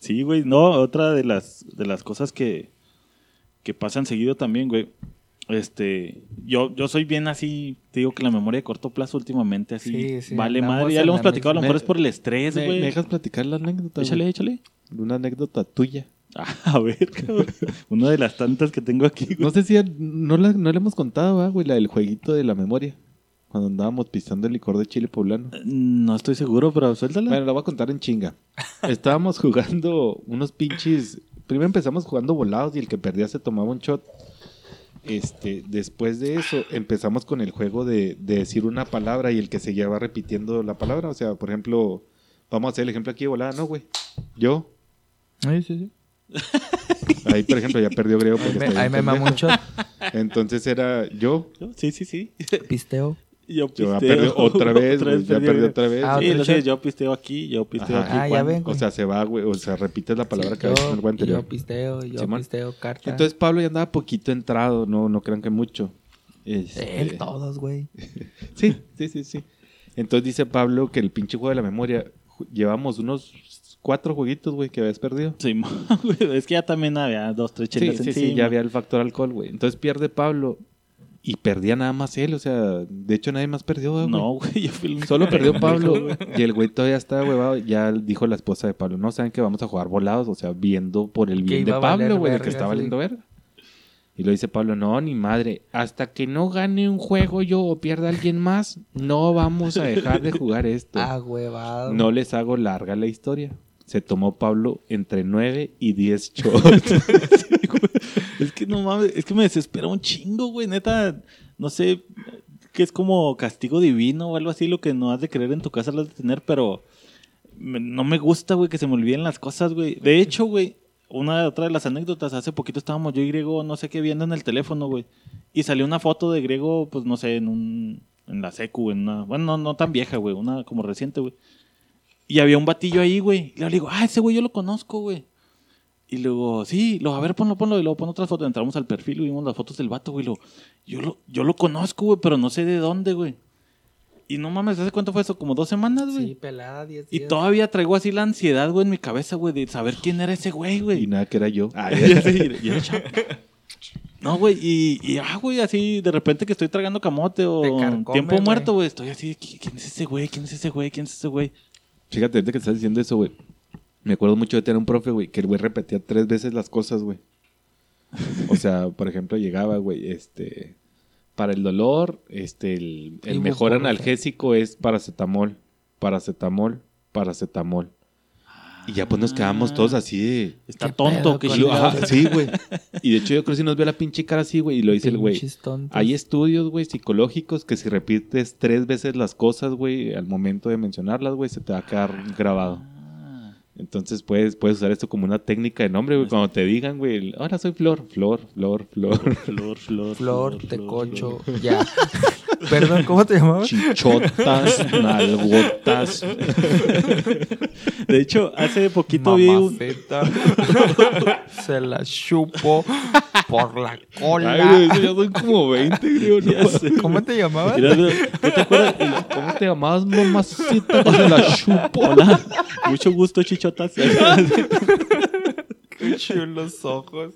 Sí, güey. No, otra de las, de las cosas que, que pasan seguido también, güey. Este, yo, yo soy bien así, te digo que la memoria de corto plazo últimamente así Sí, sí, vale madre. Ya lo hemos la platicado, a lo mejor es por el estrés, ¿Me, güey. me dejas platicar la anécdota? Échale, échale. Una anécdota tuya. Ah, a ver, cabrón. Una de las tantas que tengo aquí, güey. No sé si ya- no la, no la hemos contado, ¿va, güey, la del jueguito de la memoria. Cuando andábamos pisando el licor de chile poblano. No estoy seguro, pero suéltala. Bueno, la voy a contar en chinga. Estábamos jugando unos pinches. Primero empezamos jugando volados y el que perdía se tomaba un shot. Este, después de eso empezamos con el juego de, de decir una palabra y el que seguía va repitiendo la palabra. O sea, por ejemplo, vamos a hacer el ejemplo aquí de volada, ¿no, güey? Yo. Sí, sí, sí. Ahí, por ejemplo, ya perdió Grego porque Ahí me, está ahí me shot. Entonces era yo. Sí, sí, sí. Pisteo. Yo pisteo. perdió otra vez, güey, ya perdí, perdió otra vez. Ah, Sí, lo sé, yo pisteo aquí, yo pisteo Ajá. aquí. Ah, ya ven. O sea, se va, güey. O sea, repites la palabra Sí, que había yo, en el anterior. yo pisteo, yo pisteo carta. Entonces Pablo ya andaba poquito entrado, no, no crean que mucho. Este, Él, todos, güey. Sí, sí, sí, sí. Entonces dice Pablo que el pinche juego de la memoria, llevamos unos cuatro jueguitos, güey, que habías perdido. Sí, es que ya también había dos, tres Sí, chelas sí, sí, encima. ya había el factor alcohol, güey. Entonces pierde Pablo y perdía nada más él, o sea, de hecho nadie más perdió, güey. No, güey, yo fui el Solo perdió Pablo güey. y el güey todavía estaba huevado. Ya dijo la esposa de Pablo, no saben que vamos a jugar volados, o sea, viendo por el bien de Pablo, güey, de que está sí. valiendo verga. Y lo dice Pablo, no, ni madre, hasta que no gane un juego yo o pierda alguien más, no vamos a dejar de jugar esto. Ah, huevado. No les hago larga la historia. Se tomó Pablo entre 9 y 10 shots. Es que no mames, es que me desespera un chingo, güey. Neta, no sé, que es como castigo divino o algo así, lo que no has de creer en tu casa lo has de tener, pero me- no me gusta, güey, que se me olviden las cosas, güey. De hecho, güey, una otra de las anécdotas, hace poquito estábamos yo y Griego, no sé qué, viendo en el teléfono, güey. Y salió una foto de Griego, pues no sé, en un. En la secu, en una. Bueno, no, no tan vieja, güey, una como reciente, güey. Y había un batillo ahí, güey. Y le digo, ah, ese güey yo lo conozco, güey. Y luego, sí, luego, a ver, ponlo, ponlo. Y luego pon otras fotos. Entramos al perfil y vimos las fotos del vato, güey. y luego, yo, lo, yo lo conozco, güey, pero no sé de dónde, güey. Y no mames, ¿hace cuánto fue eso? ¿Como dos semanas, güey? Sí, pelada, 10 y días. todavía traigo así la ansiedad, güey, en mi cabeza, güey, de saber quién era ese güey, y güey. nada, que era yo. Ah, Ya sé, y era Chapo. No, güey, y, y, ah, güey, así de repente que estoy tragando camote o carcome, tiempo muerto, güey, estoy así, ¿qui- ¿quién es ese güey? ¿Quién es ese güey? ¿Quién es ese güey? Fíjate, ahorita que estás diciendo eso, güey. Me acuerdo mucho de tener un profe, güey, que el güey repetía tres veces las cosas, güey. O sea, por ejemplo, llegaba, güey, este... Para el dolor, este, el, el mejor analgésico es paracetamol, paracetamol, paracetamol. Y ya pues nos quedamos todos así de... Está ¿Qué tonto, que con Y lo- Dios? ajá, sí, güey. Y de hecho yo creo que si nos ve la pinche cara así, güey. Y lo dice el güey. Hay estudios, güey, psicológicos que si repites tres veces las cosas, güey, al momento de mencionarlas, güey, se te va a quedar grabado. Ah, Entonces puedes, puedes usar esto como una técnica de nombre, güey. Cuando te digan, güey, ahora soy Flor, Flor, Flor, Flor. Flor, flor, Flor, tecocho, ya. Perdón, ¿cómo te llamabas? Chichotas, nalgotas. De hecho, hace poquito vi un... Se la chupo por la Ay, cola. güey, eso ya son como 20, creo, ¿no? ¿Cómo te llamabas? ¿no te acuerdas? ¿Cómo te llamabas, mamacita? Se la chupo. Hola, mucho gusto, chichotas. Qué chulos ojos.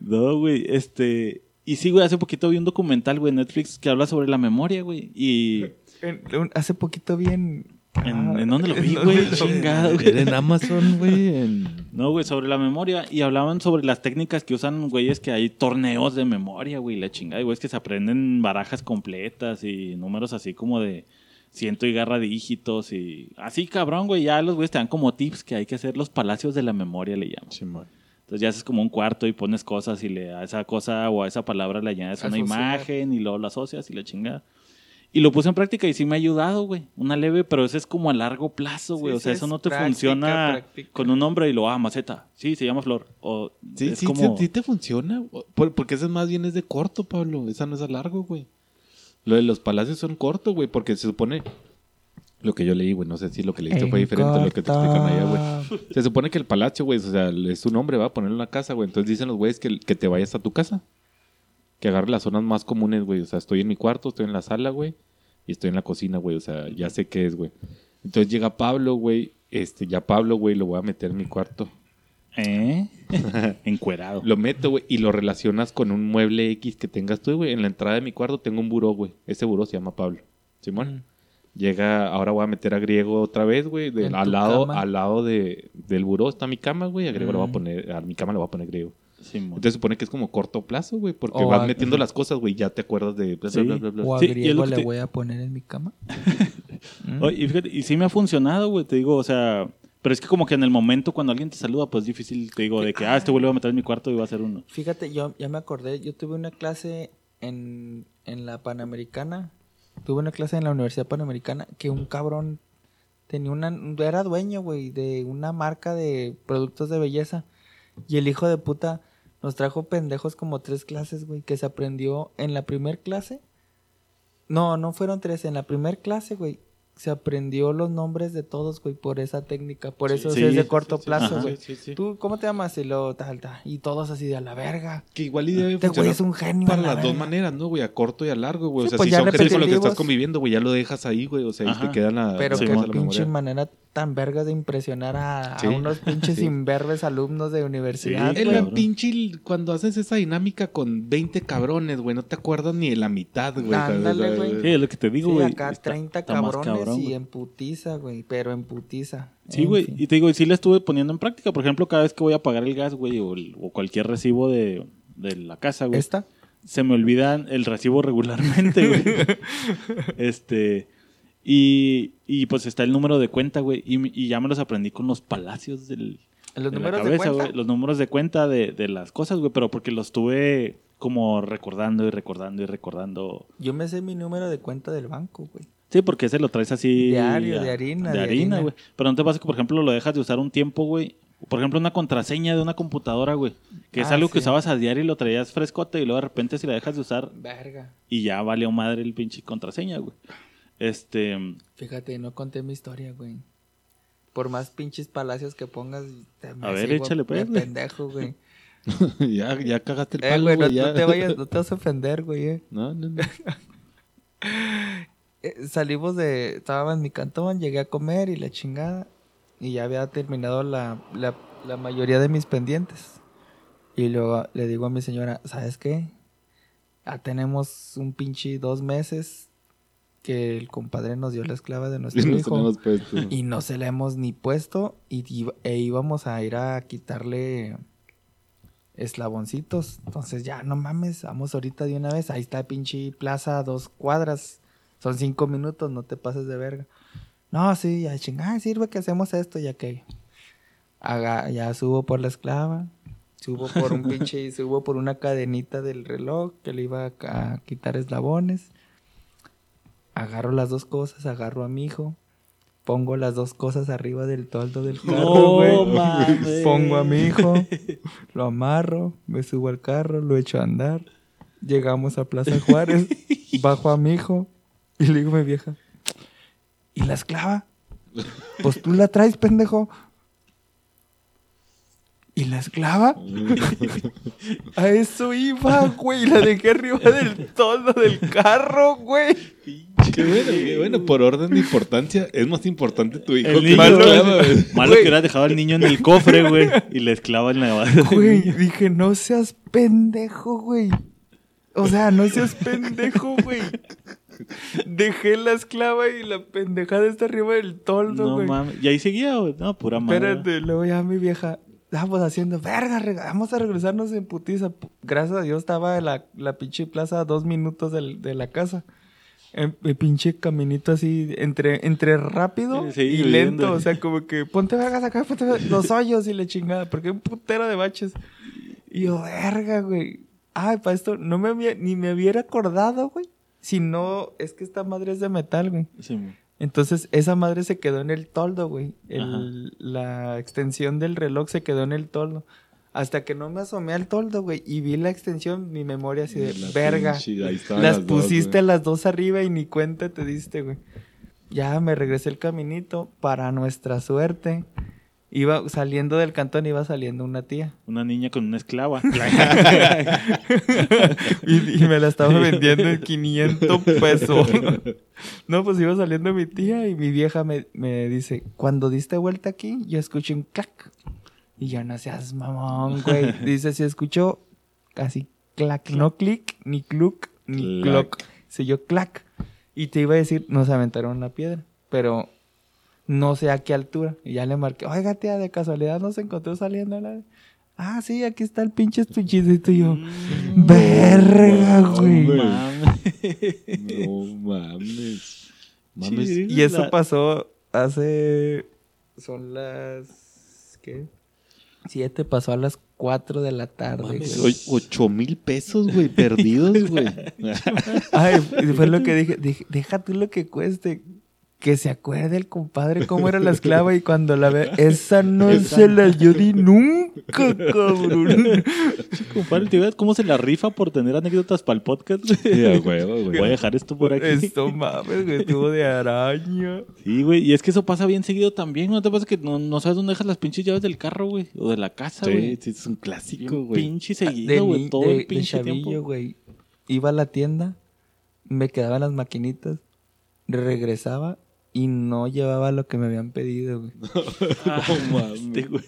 No, güey, este... Y sí, güey, hace poquito vi un documental, güey, en Netflix que habla sobre la memoria, güey. Y... En- hace poquito bien. ¿En, ¿en dónde lo vi, ¿en güey? dónde lo- Chingado, güey. Era en Amazon, güey. en- No, güey, sobre la memoria. Y hablaban sobre las técnicas que usan, güeyes, que hay torneos de memoria, güey. La chingada, güey, es que se aprenden barajas completas y números así como de ciento y garra dígitos y así, cabrón, güey. Ya los güeyes te dan como tips que hay que hacer los palacios de la memoria, le llaman. Simón. Entonces ya haces como un cuarto y pones cosas y le a esa cosa o a esa palabra le añades una Asociar. imagen y luego la asocias y la chingada. Y lo puse en práctica y sí me ha ayudado, güey. Una leve, pero eso es como a largo plazo, güey. Sí, o sea, eso es no te práctica, funciona práctica. con un nombre y lo, ah, maceta. Sí, se llama Flor. O Sí, es sí, como... sí, sí te funciona. Por- porque esa más bien es de corto, Pablo. Esa no es a largo, güey. Lo de los palacios son cortos, güey, porque se supone... Lo que yo leí, güey, no sé si lo que leíste fue En diferente a lo que te explican allá, güey. Se supone que el palacio, güey, o sea, es su nombre, va a ponerlo en la casa, güey. Entonces dicen los güeyes que, que te vayas a tu casa. Que agarre las zonas más comunes, güey. O sea, estoy en mi cuarto, estoy en la sala, güey. Y estoy en la cocina, güey. O sea, ya sé qué es, güey. Entonces llega Pablo, güey. Este, ya Pablo, güey, lo voy a meter en mi cuarto. ¿Eh? Encuerado. Lo meto, güey, y lo relacionas con un mueble X que tengas tú, güey. En la entrada de mi cuarto tengo un buró, güey. Ese buró se llama Pablo. Simón. Llega, ahora voy a meter a Griego otra vez, güey. Al lado, cama. al lado de, del buró está mi cama, güey. A Griego lo voy a Mm. poner, a mi cama lo voy a poner Griego. Simón. Entonces supone que es como corto plazo, güey, porque O vas a- metiendo las cosas, güey, ya te acuerdas de bla, Sí. bla, bla, bla. O a Sí, griego le te- voy a poner en mi cama. ¿Mm? Oye, y fíjate, y sí me ha funcionado, güey, te digo, o sea, pero es que como que en el momento cuando alguien te saluda, pues es difícil, te digo, de que, ah, este güey lo voy a meter en mi cuarto y va a ser uno. Fíjate, yo ya me acordé, yo tuve una clase en, en la Panamericana, tuve una clase en la Universidad Panamericana que un cabrón tenía una, era dueño, güey, de una marca de productos de belleza y el hijo de puta nos trajo pendejos como tres clases, güey, que se aprendió en la primer clase. No, no fueron tres, en la primer clase, güey, se aprendió los nombres de todos, güey, por esa técnica, por eso Sí, es de sí, corto sí, plazo, güey. Sí, sí, sí. ¿Tú cómo te llamas? Y luego tal, tal. Y todos así de a la verga. Que igual y debe Este güey es un genio. para la las dos maneras, ¿no, güey? A corto y a largo, güey. Sí, o sea, pues si son gente con lo que estás conviviendo, güey, ya lo dejas ahí, güey. O sea, Ajá. te quedan la, Pero qué pinche manera tan verga de impresionar a, unos pinches sí. imberbes alumnos de universidad. Sí, la pinche cuando haces esa dinámica con 20 cabrones, güey, no te acuerdas ni de la mitad, güey. Ándale, güey. Sí, es lo que te digo, Sí, güey. acá está- 30 está más cabrones cabrón, y en putiza, güey. Pero en putiza. Sí, En güey. fin. Y te digo, y sí la estuve poniendo en práctica. Por ejemplo, cada vez que voy a pagar el gas, güey, o, el- o cualquier recibo de, de la casa, güey. ¿Esta? se me olvidan el recibo regularmente, güey. este. Y, y pues está el número de cuenta, güey. Y, y ya me los aprendí con los palacios del. ¿Los de la números de cabeza, cuenta? güey. Los números de cuenta de, de las cosas, güey. Pero porque los tuve como recordando y recordando y recordando. Yo me sé mi número de cuenta del banco, güey. Sí, porque ese lo traes así. Diario, a- de harina, De de harina, güey. Pero no te pasa que, por ejemplo, lo dejas de usar un tiempo, güey. Por ejemplo, una contraseña de una computadora, güey. Que es Ah, algo que usabas a diario y lo traías frescote y luego de repente si la dejas de usar Verga. y ya valió madre el pinche contraseña, güey. Este. Fíjate, no conté mi historia, güey. Por más pinches palacios que pongas, te me A ver, échale, pues, pendejo, güey. ya, ya cagaste el Eh, palo, güey, no, ya. no te vayas, no te vas a ofender, güey, eh. No, no, no. Eh, salimos de. Estaba en mi cantón, llegué a comer y la chingada. Y ya había terminado la, la, la mayoría de mis pendientes. Y luego le digo a mi señora, ¿sabes qué? Ya tenemos un pinche dos meses que el compadre nos dio la esclava de nuestro hijo. Y no se la hemos ni puesto. Y, e íbamos a ir a quitarle eslaboncitos. Entonces ya, no mames, vamos ahorita de una vez. Ahí está pinche plaza dos cuadras. Son cinco minutos, no te pases de verga. No, sí, ya chingada, sirve que hacemos esto ya que haga, ya subo por la esclava. Subo por un pinche, subo por una cadenita del reloj que le iba a, a quitar eslabones. Agarro las dos cosas, agarro a mi hijo. Pongo las dos cosas arriba del toldo del carro, No güey. mames. Pongo a mi hijo, lo amarro, me subo al carro, lo echo a andar. Llegamos a Plaza Juárez, bajo a mi hijo y le digo a mi vieja, ¿y la esclava? Pues tú la traes, pendejo. ¿Y la esclava? A eso iba, güey. La dejé arriba del toldo del carro, güey. Qué bueno, qué bueno. Por orden de importancia, es más importante tu hijo El que niño, la güey. esclava, güey. Malo que hubiera dejado al niño en el cofre, güey. Y la esclava en la Güey, dije, no seas pendejo, güey. O sea, no seas pendejo, güey. Dejé la esclava y la pendejada está arriba del toldo, No güey. mames. Y ahí seguía, güey. No, pura madre. Espérate, luego ya mi vieja, estábamos haciendo, verga, vamos a regresarnos en putiza. Gracias a Dios estaba la, la pinche plaza a dos minutos del- de la casa. En, en pinche caminito así, entre, entre rápido Sí, y viendo. lento. O sea, como que ponte vergas acá, ponte los hoyos y la chingada, porque hay un putero de baches. Y yo, verga, güey. Ay, para esto no me había, ni me hubiera acordado, güey. Si no, es que esta madre es de metal, güey. Sí. Entonces, esa madre se quedó en el toldo, güey. El- la extensión del reloj se quedó en el toldo. Hasta que no me asomé al toldo, güey, y vi la extensión, mi memoria así de La verga. pinche, ahí Las, las pusiste las dos arriba y ni cuenta te diste, güey. Ya me regresé el caminito. Para nuestra suerte, iba saliendo del cantón, iba saliendo una tía. Una niña con una esclava. Y, y me la estaba vendiendo en 500 pesos. No, pues iba saliendo mi tía y mi vieja me, me dice, cuando diste vuelta aquí, yo escuché un clac. Y yo, no seas mamón, güey. Dice, si escuchó casi clac, no clic, ni cluck, ni clock. Se yo clac. Y te iba a decir, nos aventaron una piedra, pero no sé a qué altura. Y ya le marqué, oiga, tía, de casualidad nos encontró saliendo la... Ah, sí, aquí está el pinche estuchicito. Y yo, verga, güey. Güey. Mames. No mames. Y eso la- pasó hace. Son las. ¿Qué? Siete, pasó a las cuatro de la tarde. Mames, güey. o- ocho mil pesos, güey, perdidos, güey. Ay, fue lo que dije, dije, Deja tú lo que cueste. Que se acuerde el compadre cómo era la esclava y cuando la ve. Esa no se la yo di nunca, cabrón. Compadre, ¿te ves cómo se la rifa por tener anécdotas para el podcast? Huevo, güey. Voy a dejar esto por aquí. Esto mames, güey, estuvo de araña. Sí, güey. Y es que eso pasa bien seguido también. ¿No te pasa que no, no sabes dónde dejas las pinches llaves del carro, güey? O de la casa, Sí, güey. sí, es un clásico, güey. Pinche de, seguido, güey. ni- Todo de- el de pinche chavillo, tiempo. güey. Iba a la tienda, me quedaban las maquinitas, regresaba y no llevaba lo que me habían pedido, güey. Ah, No mames. este, güey.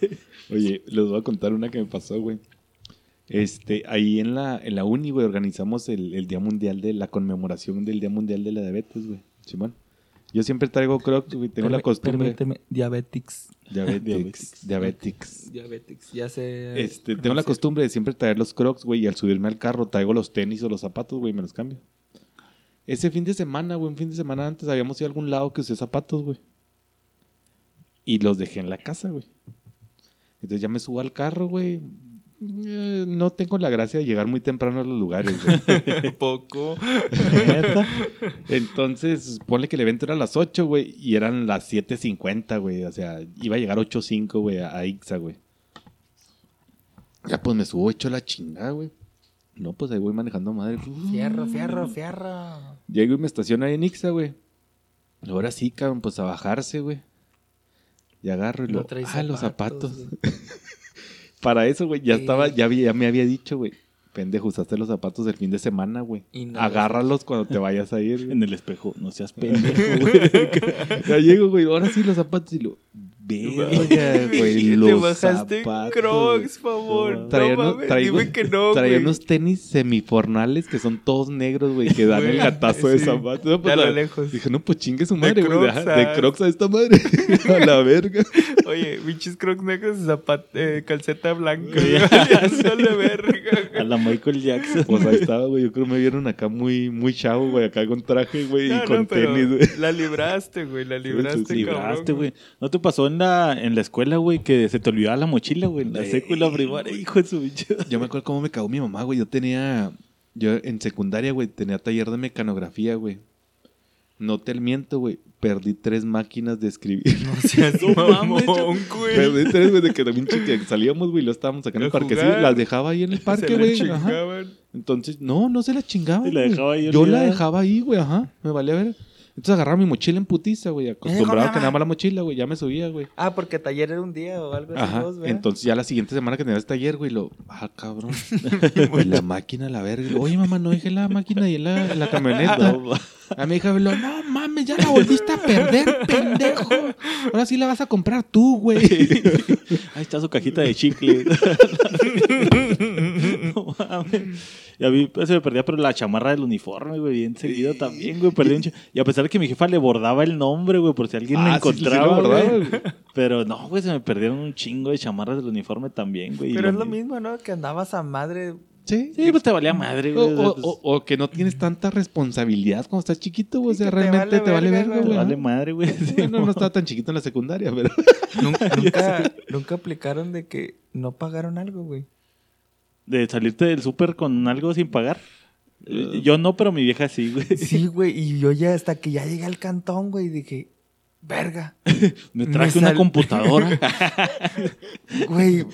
Oye, les voy a contar una que me pasó, güey. Este, ahí en la, en la uni, güey, organizamos el, el Día Mundial de la conmemoración del Día Mundial de la Diabetes, güey. Simón. Yo siempre traigo crocs, güey. Tengo la costumbre. Permíteme, diabetics. Diabetics. Diabetics. Diabetics, ya sé. Este, tengo la costumbre de siempre traer los crocs, güey, y al subirme al carro traigo los tenis o los zapatos, güey, y me los cambio. Ese fin de semana, güey, un fin de semana antes habíamos ido a algún lado que usé zapatos, güey. Y los dejé en la casa, güey. Entonces ya me subo al carro, güey. Eh, No tengo la gracia de llegar muy temprano a los lugares, güey. poco. Neta. Entonces, ponle que el evento era a las 8, güey, y eran las 7.50, güey. O sea, iba a llegar 8.05, güey, a, a Ixa, güey. Ya pues me subo hecho la chingada, güey. No, pues ahí voy manejando madre. Fierro, fierro, fierro. Llego y me estaciono ahí en Ixa, güey. Ahora sí, cabrón, pues a bajarse, güey. Y agarro y lo... ah, los zapatos. Para eso, güey, ya Sí. estaba, ya, me había dicho, güey. Pendejo, usaste los zapatos del fin de semana, güey. No Agárralos cuando te vayas a ir, güey. En el espejo, no seas pendejo, güey. Ya llego, güey. Ahora sí los zapatos y lo. Verga, güey. Te bajaste zapatos. Crocs, favor. Traía, no unos, mames, traía- dime que no, traía unos tenis semifornales que son todos negros, güey, que dan el gatazo de sí. zapatos. No, pues, a lo la- lejos. Dije, no, pues chingue su madre, güey. De, Crocs de a- Crocs a esta madre. a la verga. Oye, pinches crocs negros y zapat- eh, calceta blanca. Güey. Sale verga. A la Michael Jackson. Pues ahí estaba, güey. Yo creo que me vieron acá muy, muy chavo, güey. Acá con traje, güey, No, y con tenis, güey. La libraste, güey. La libraste, Libraste, cabrón. güey. ¿No te pasó en en la escuela, güey, que se te olvidaba la mochila, güey? En la Sí. secu y la primaria, hijo de su bicho. Yo me acuerdo cómo me cagó mi mamá, güey. Yo tenía. Yo en secundaria, güey, tenía taller de mecanografía, güey. No te miento, güey. Perdí tres máquinas de escribir. No seas mamón, güey. Perdí tres, güey, de que también chique, salíamos, güey, lo estábamos acá en el parque. jugar. las dejaba ahí en el parque, güey. chingaban. Entonces, no, no se la chingaba. Y la dejaba ahí Yo la dejaba ahí, güey, ajá. Me valía ver. Entonces agarraba mi mochila en putiza, güey. Acostumbrado a que nada más la mochila, güey. Ya me subía, güey. Ah, porque taller era un día o algo así. Ajá. Entonces ya la siguiente semana que tenías taller, güey, lo. Ah, cabrón. Y la máquina, la verga. Oye, mamá, no dejé la máquina la, en la camioneta. A mi hija me lo, no mames, ya la volviste a perder, pendejo. Ahora sí la vas a comprar tú, güey. Ahí está su cajita de chicle. no mames. Y a mí pues, se me perdía, pero la chamarra del uniforme, güey, bien seguido también, güey. Perdí un ch- Y a pesar de que mi jefa le bordaba el nombre, güey, por si alguien me Ah, sí, sí, sí, encontraba. güey. Pero no, güey, se me perdieron un chingo de chamarras del uniforme también, güey. Pero es lo mismo, ¿no? Que andabas a madre. Sí. Sí, pues te valía madre, O, güey. o o- pues, o- o que no tienes tanta responsabilidad cuando estás chiquito, güey. O sea, te realmente vale te vale verga, ¿no? güey. vale ajá. madre, güey. Sí, Bueno, no estaba tan chiquito en la secundaria, pero. Nunca, nunca, nunca aplicaron de que no pagaron algo, güey. De salirte del súper con algo sin pagar. Yo no, pero mi vieja sí, güey. Sí, güey. Y yo ya hasta que ya llegué al cantón, güey, dije, verga. Me Me traje una computadora. Güey.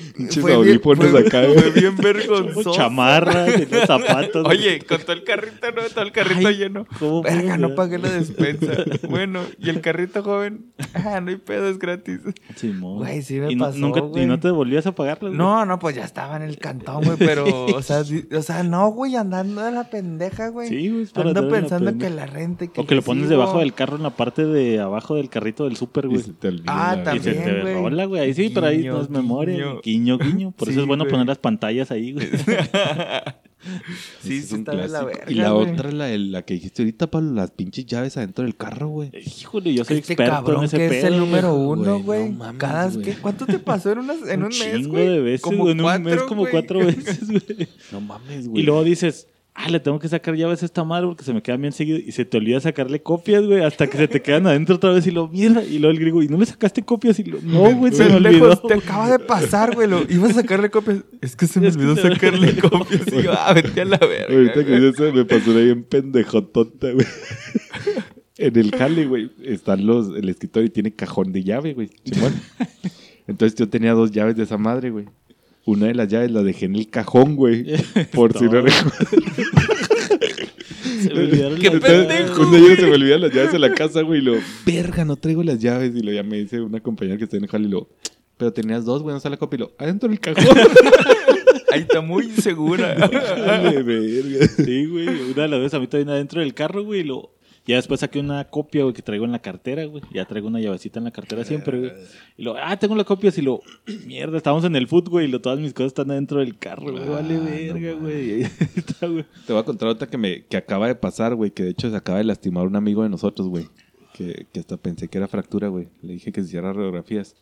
Fue bien- fue- acá, Fue bien vergonzoso. chamarra, tenía zapatos. Oye, con todo el carrito, ¿no? Todo el carrito Ay, lleno. ¿cómo Verga, no pagué la despensa. bueno, y el carrito joven, ah, no hay pedo, es gratis. Simón. Güey, sí me ¿Y no- pasó, nunca- güey. ¿Y no te volvías a pagarlas? güey? No, no, pues ya estaba en el cantón, güey, pero, o sea, o sea, no, güey, andando de la pendeja, güey. Sí, güey. Ando la pensando que la renta que O que lo pones debajo del carro en la parte de abajo del carrito del súper, güey. Ah, la- Y se también, te güey. rola, güey. Ahí sí, pero ahí no es memoria. guiño. Guiño. Por eso es bueno güey. poner las pantallas ahí, güey. Sí, sí, está de la verga. Y la güey. otra, la, la que dijiste ahorita, Pablo, las pinches llaves adentro del carro, güey. Híjole, yo soy Este experto cabrón en ese que pedo. es el número güey, uno, no güey. mames, Cada güey. que ¿Cuánto te pasó en, unas, en un, mes, chingo güey? de veces, Como. En un mes como cuatro veces, güey. No mames, güey. Y luego dices, ah, le tengo que sacar llaves a esta madre porque se me quedan bien seguido. Y se te olvida sacarle copias, güey, hasta que se te quedan adentro otra vez y lo mierda. Y luego el griego, ¿y no le sacaste copias? Y lo, no, güey, se me olvidó. te acaba de pasar, güey. Lo, ibas a sacarle copias. Es que se me olvidó sacarle copias. Y yo, ah, vete a la verga. Ahorita que eso, me pasó una bien pendejotota, güey. En el jale, güey, están los, el escritorio y tiene cajón de llave, güey. Entonces yo tenía dos llaves de esa madre, güey. Una de las llaves la dejé en el cajón, güey. Por si no recuerdo. Se me olvidaron ¡Qué las pendejo, Un día se me olvidan las llaves en la casa, güey. Y lo, verga, no traigo las llaves. Y lo ya me dice una compañera que está en el jale y lo, pero tenías dos, güey, no está la copia. Y lo, adentro del cajón. Ahí está muy insegura. Dale, verga. Sí, güey. Una de las veces a mí todavía adentro del carro, güey. Y lo... Ya después saqué una copia, güey, que traigo en la cartera, güey. Ya traigo una llavecita en la cartera siempre, güey. Y lo, ah, tengo la copia. Y lo, mierda, estamos en el foot, güey. Y lo, todas mis cosas están adentro del carro, güey. Vale, verga, güey. Está, güey. Te voy a contar otra que me que acaba de pasar, güey, que de hecho se acaba de lastimar un amigo de nosotros, güey. que, que hasta pensé que era fractura, güey. Le dije que se hiciera radiografías.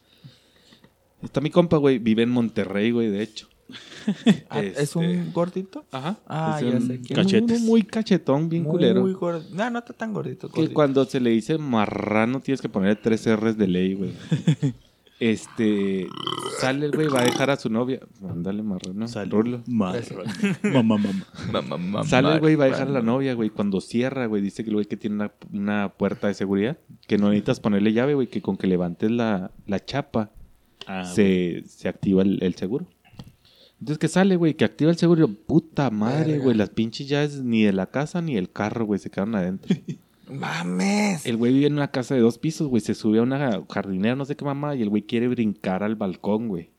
Está mi compa, güey. Vive en Monterrey, güey, de hecho. Ah, ¿Es Este, un gordito? Ajá. Ah, Es ya un- sé. Cachetes. Uno muy cachetón, bien culero. Muy gordo. No, no está tan gordito. Que gordito. cuando se le dice marrano tienes que poner tres R's de ley, güey. Este, sale el güey, va a dejar a su novia. Ándale, marrano. Sale. Rulo. Marrano. Mamá, mamá. Sale el güey, va a dejar a la novia, güey. Cuando cierra, güey, dice que el güey que tiene una, una puerta de seguridad, que no necesitas ponerle llave, güey, que con que levantes la, la chapa Ah, se, se activa el, el seguro. Entonces que sale, güey, que activa el seguro. Puta madre, güey, las pinches llaves ni de la casa ni del carro, güey, se quedaron adentro. ¡Mames! El güey vive en una casa de dos pisos, güey. Se sube a una jardinera, no sé qué mamá, y el güey quiere brincar al balcón, güey.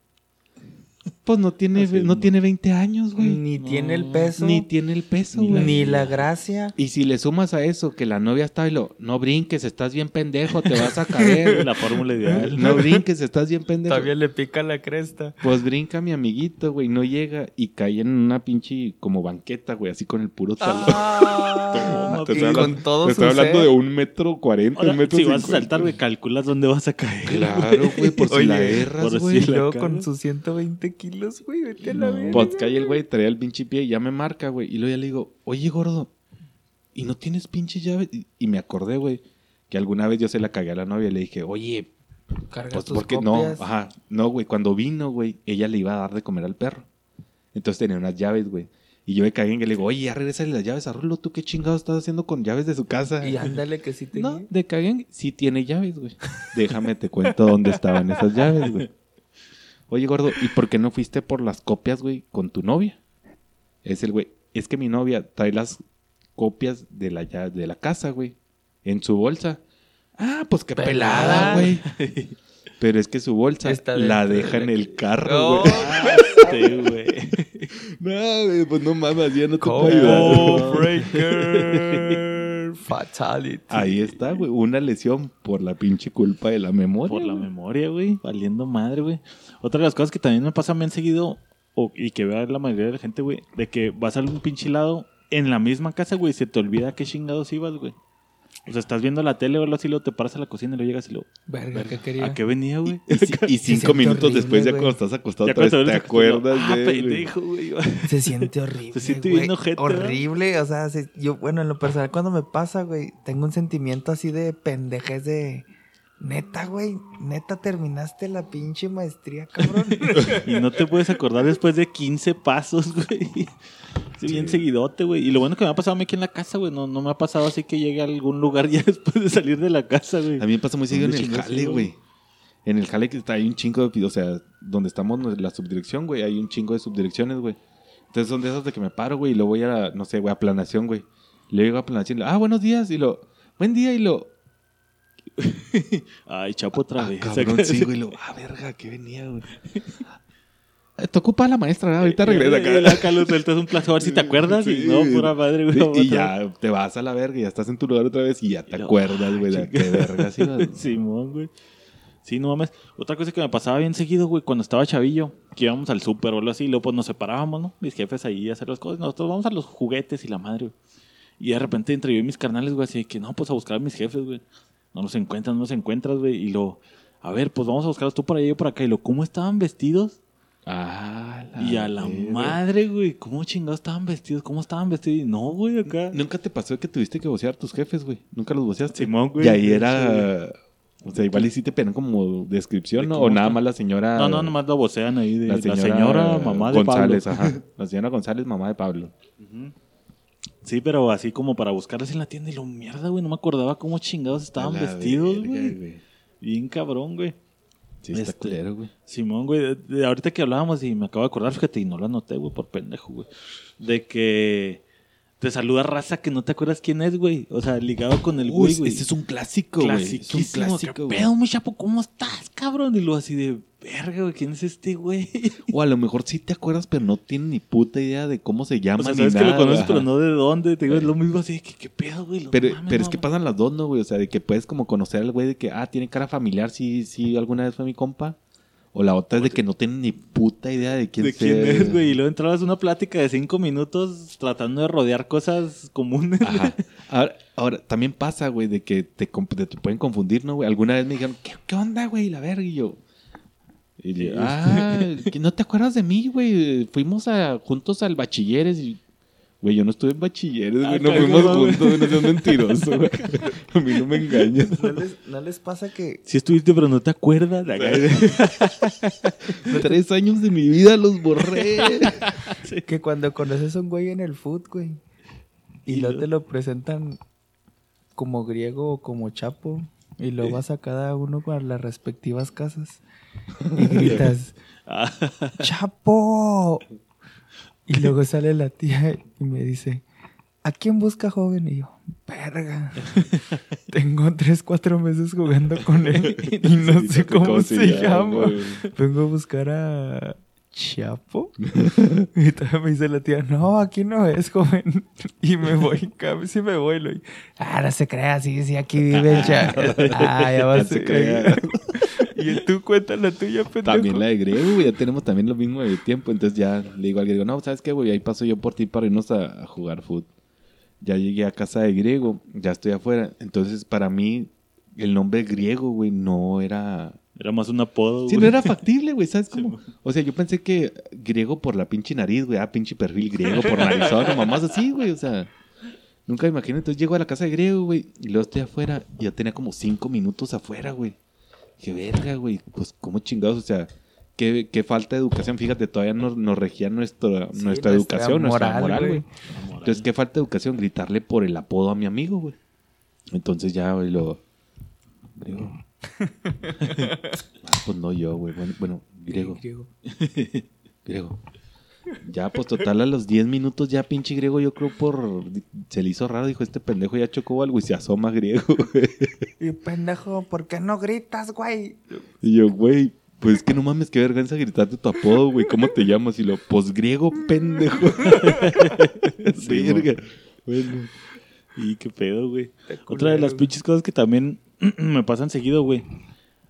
Pues no tiene, Así, no no. tiene 20 años, güey. Ni tiene el peso. Ni tiene el peso, Ni güey. ni la gracia. Y si le sumas a eso que la novia está y lo, no brinques, estás bien pendejo, te vas a caer. La fórmula ideal. no brinques, estás bien pendejo. Todavía le pica la cresta. Pues brinca mi amiguito, güey, no llega y cae en una pinche como banqueta, güey, así con el puro talón. Ah, Te estoy con hablando- todo te estoy hablando de un metro cuarenta, un metro si vas a saltar, güey, calculas dónde vas a caer. Claro, güey, por si Oye, la erras, si güey. Y la luego con sus 120 kilos, güey, vete a la verga. Pues cae el güey, trae el pinche pie y ya me marca, güey. Y luego ya le digo, oye, gordo, ¿y no tienes pinche llave? Y, y me acordé, güey, que alguna vez yo se la cagué a la novia y le dije, oye, Carga pues tus porque no, ajá, no, güey, cuando vino, güey, ella le iba a dar de comer al perro. Entonces tenía unas llaves, güey. Y yo me cagué en que le digo, oye, ya regrésale las llaves a Rulo, ¿tú qué chingados estás haciendo con llaves de su casa? Y ándale que sí te No, de caguen, sí tiene llaves, güey. Déjame te cuento dónde estaban esas llaves, güey. Oye, gordo, ¿y por qué no fuiste por las copias, güey, con tu novia? Es el güey, es que mi novia trae las copias de la de la casa, güey, en su bolsa. Ah, pues qué pelada, güey. Pero es que su bolsa Está la de deja en el carro, No. güey. Sí, güey. No, güey, pues no mames, ya no te puedo ayudar. breaker. Fatality. Ahí está, güey, una lesión por la pinche culpa de la memoria. Por la memoria, güey. Valiendo madre, güey. Otra de las cosas que también me pasa bien seguido, o, y que vea la mayoría de la gente, güey, de que vas a algún pinche lado en la misma casa, güey, y se te olvida qué chingados ibas, güey. O sea, estás viendo la tele o algo así, luego te paras a la cocina y lo llegas y lo. Verga, ¿qué quería? ¿A qué venía, güey? Y, cinco minutos horrible, después, ya cuando estás acostado, Ya otra vez, te lo- acuerdas Ah, de. pendejo, güey. Se siente horrible. Se siente bien ojete. Horrible. O sea, se- yo, bueno, en lo personal, cuando me pasa, güey, tengo un sentimiento así de pendejez de. Neta, güey. Neta, terminaste la pinche maestría, cabrón. Y no te puedes acordar después de 15 pasos, güey. Sí, bien seguidote, güey. Y lo bueno que me ha pasado a mí aquí en la casa, güey. No, no me ha pasado así que llegue a algún lugar ya después de salir de la casa, güey. A mí me pasa muy seguido en ¿Dónde el jale, güey. En el jale que está hay un chingo de. O sea, donde estamos, en la subdirección, güey, hay un chingo de subdirecciones, güey. Entonces son de esas de que me paro, güey, y lo voy a, no sé, güey, a planación, güey. Le digo a planación, ah, buenos días, y lo, buen día, y lo, Ay, chapo otra ah, vez. cabrón, sí, güey, lo, ah, verga, que venía, güey. Eh, Te ocupa la maestra, ¿verdad? ahorita regresa Y acá. lo sueltas un plazo a ver si te acuerdas. Sí, y no, pura madre, güey. Sí, y vez. ya te vas a la verga y ya estás en tu lugar otra vez y ya te Y acuerdas, güey, Ah, qué verga sí, güey. Simón, güey. Sí, no mames. Otra cosa que me pasaba bien seguido, güey, cuando estaba chavillo, que íbamos al súper o algo así, y luego pues nos separábamos, ¿no? Mis jefes ahí a hacer las cosas, nosotros vamos a los juguetes y la madre, güey. Y de repente entre yo y mis carnales, güey, así que no, pues a buscar a mis jefes, güey. No nos encuentran, no nos encuentras, güey. Y lo, a ver, pues vamos a buscarlos tú por allá y yo por acá. Y lo, ¿cómo estaban vestidos? Ah, y a la madre, güey, ¿cómo chingados estaban vestidos? ¿Cómo estaban vestidos? No, güey, acá. ¿Nunca te pasó que tuviste que vocear a tus jefes, güey? ¿Nunca los voceaste? Simón, güey. Y ahí era... O sea, igual y sí te como descripción, ¿De ¿no? O nada más la señora... No, no, nomás lo vocean ahí de La la señora, mamá de González, Pablo. ajá. La señora González, mamá de Pablo. Sí, pero así como para buscarlas en la tienda y lo mierda, güey. No me acordaba cómo chingados estaban vestidos, güey. Bien cabrón, güey. Sí, está Este- culero, güey. Simón, güey. de ahorita que hablábamos y me acabo de acordar, fíjate, y no lo anoté, güey, por pendejo, güey. De que te saluda raza que no te acuerdas quién es, güey. O sea, ligado con el güey, güey. ese es un clásico, güey. Es un clásico, ¿Qué pedo, mi chapo? ¿Cómo estás, cabrón? Y luego así de, verga, güey, ¿quién es este, güey? O a lo mejor sí te acuerdas, pero no tienes ni puta idea de cómo se llama O sea, ni sabes que nada, lo conoces, ajá. pero no de dónde. Te digo, es lo mismo así de que, ¿qué pedo, güey? Pero, mames, pero es que pasan las dos, ¿no, güey? O sea, de que puedes como conocer al güey de que, ah, tiene cara familiar, sí, sí, alguna vez fue mi compa. O la otra es de que no tienen ni puta idea de quién, ¿De quién es, güey? Y luego entrabas una plática de cinco minutos tratando de rodear cosas comunes. Ajá. Ahora, ahora, también pasa, güey, de que te, pueden confundir, ¿no, güey? Alguna vez me dijeron, ¿qué, qué onda, güey? La verga, y yo... Y yo, ah, no te acuerdas de mí, güey. Fuimos a, juntos al bachilleres y... Güey, yo no estuve en bachilleres, Ah, güey. No cabrón, fuimos juntos, güey. No seas mentiroso, güey. A mí no me engañas. ¿No les, no les pasa que Si estuviste, pero no te acuerdas. Tres años de mi vida los borré. Que cuando conoces a un güey en el food, güey, y, luego- te lo presentan como griego o como chapo, y lo vas a cada uno con las respectivas casas, y gritas, Ah, ¡Chapo! Y luego sale la tía y me dice, ¿a quién busca joven? Y yo, verga. Tengo tres, cuatro meses jugando con él y no sé cómo, se, llama. Vengo a buscar a Chapo. y todavía me dice la tía, no, aquí no es, joven. Y me voy, casi me voy. Lo... Ah, no se crea, sí, sí, aquí vive el Chapo. Ah, ya va a se ser. Y tú cuentas la tuya, pendejo. También la de griego, güey. Ya tenemos también lo mismo de tiempo. Entonces ya le digo al griego, no, ¿sabes qué, güey? Ahí paso yo por ti para irnos a, a jugar fútbol. Ya llegué a casa de griego, ya estoy afuera. Entonces, para mí, el nombre griego, güey, no era... era más un apodo. Sí, güey. no era factible, güey, ¿sabes cómo? O sea, yo pensé que griego por la pinche nariz, güey, ah, pinche perfil griego por narizón, o mamás así, güey, o sea... Nunca me imaginé. Entonces llego a la casa de griego, güey, y luego estoy afuera, y ya tenía como cinco minutos afuera, güey. Qué verga, güey, pues cómo chingados, o sea... Qué, qué falta de educación, fíjate, todavía nos, nos regía nuestra, Sí, nuestra educación, nuestra moral, güey. Entonces, qué falta de educación, gritarle por el apodo a mi amigo, güey. Entonces ya, güey, lo... Griego. Ah, pues no yo, güey. Bueno, bueno, griego. Griego. Griego. Ya, pues total, a los 10 minutos ya pinche griego, yo creo por... Se le hizo raro, dijo, este pendejo ya chocó algo y se asoma griego, güey. Y pendejo, ¿por qué no gritas, güey? Y yo, güey, pues es que no mames, qué vergüenza gritarte tu apodo, güey. ¿Cómo te llamas? Y lo, pues griego, pendejo. Sí, Verga. Bueno. Y qué pedo, güey. Otra de las pinches cosas que también me pasan seguido, güey.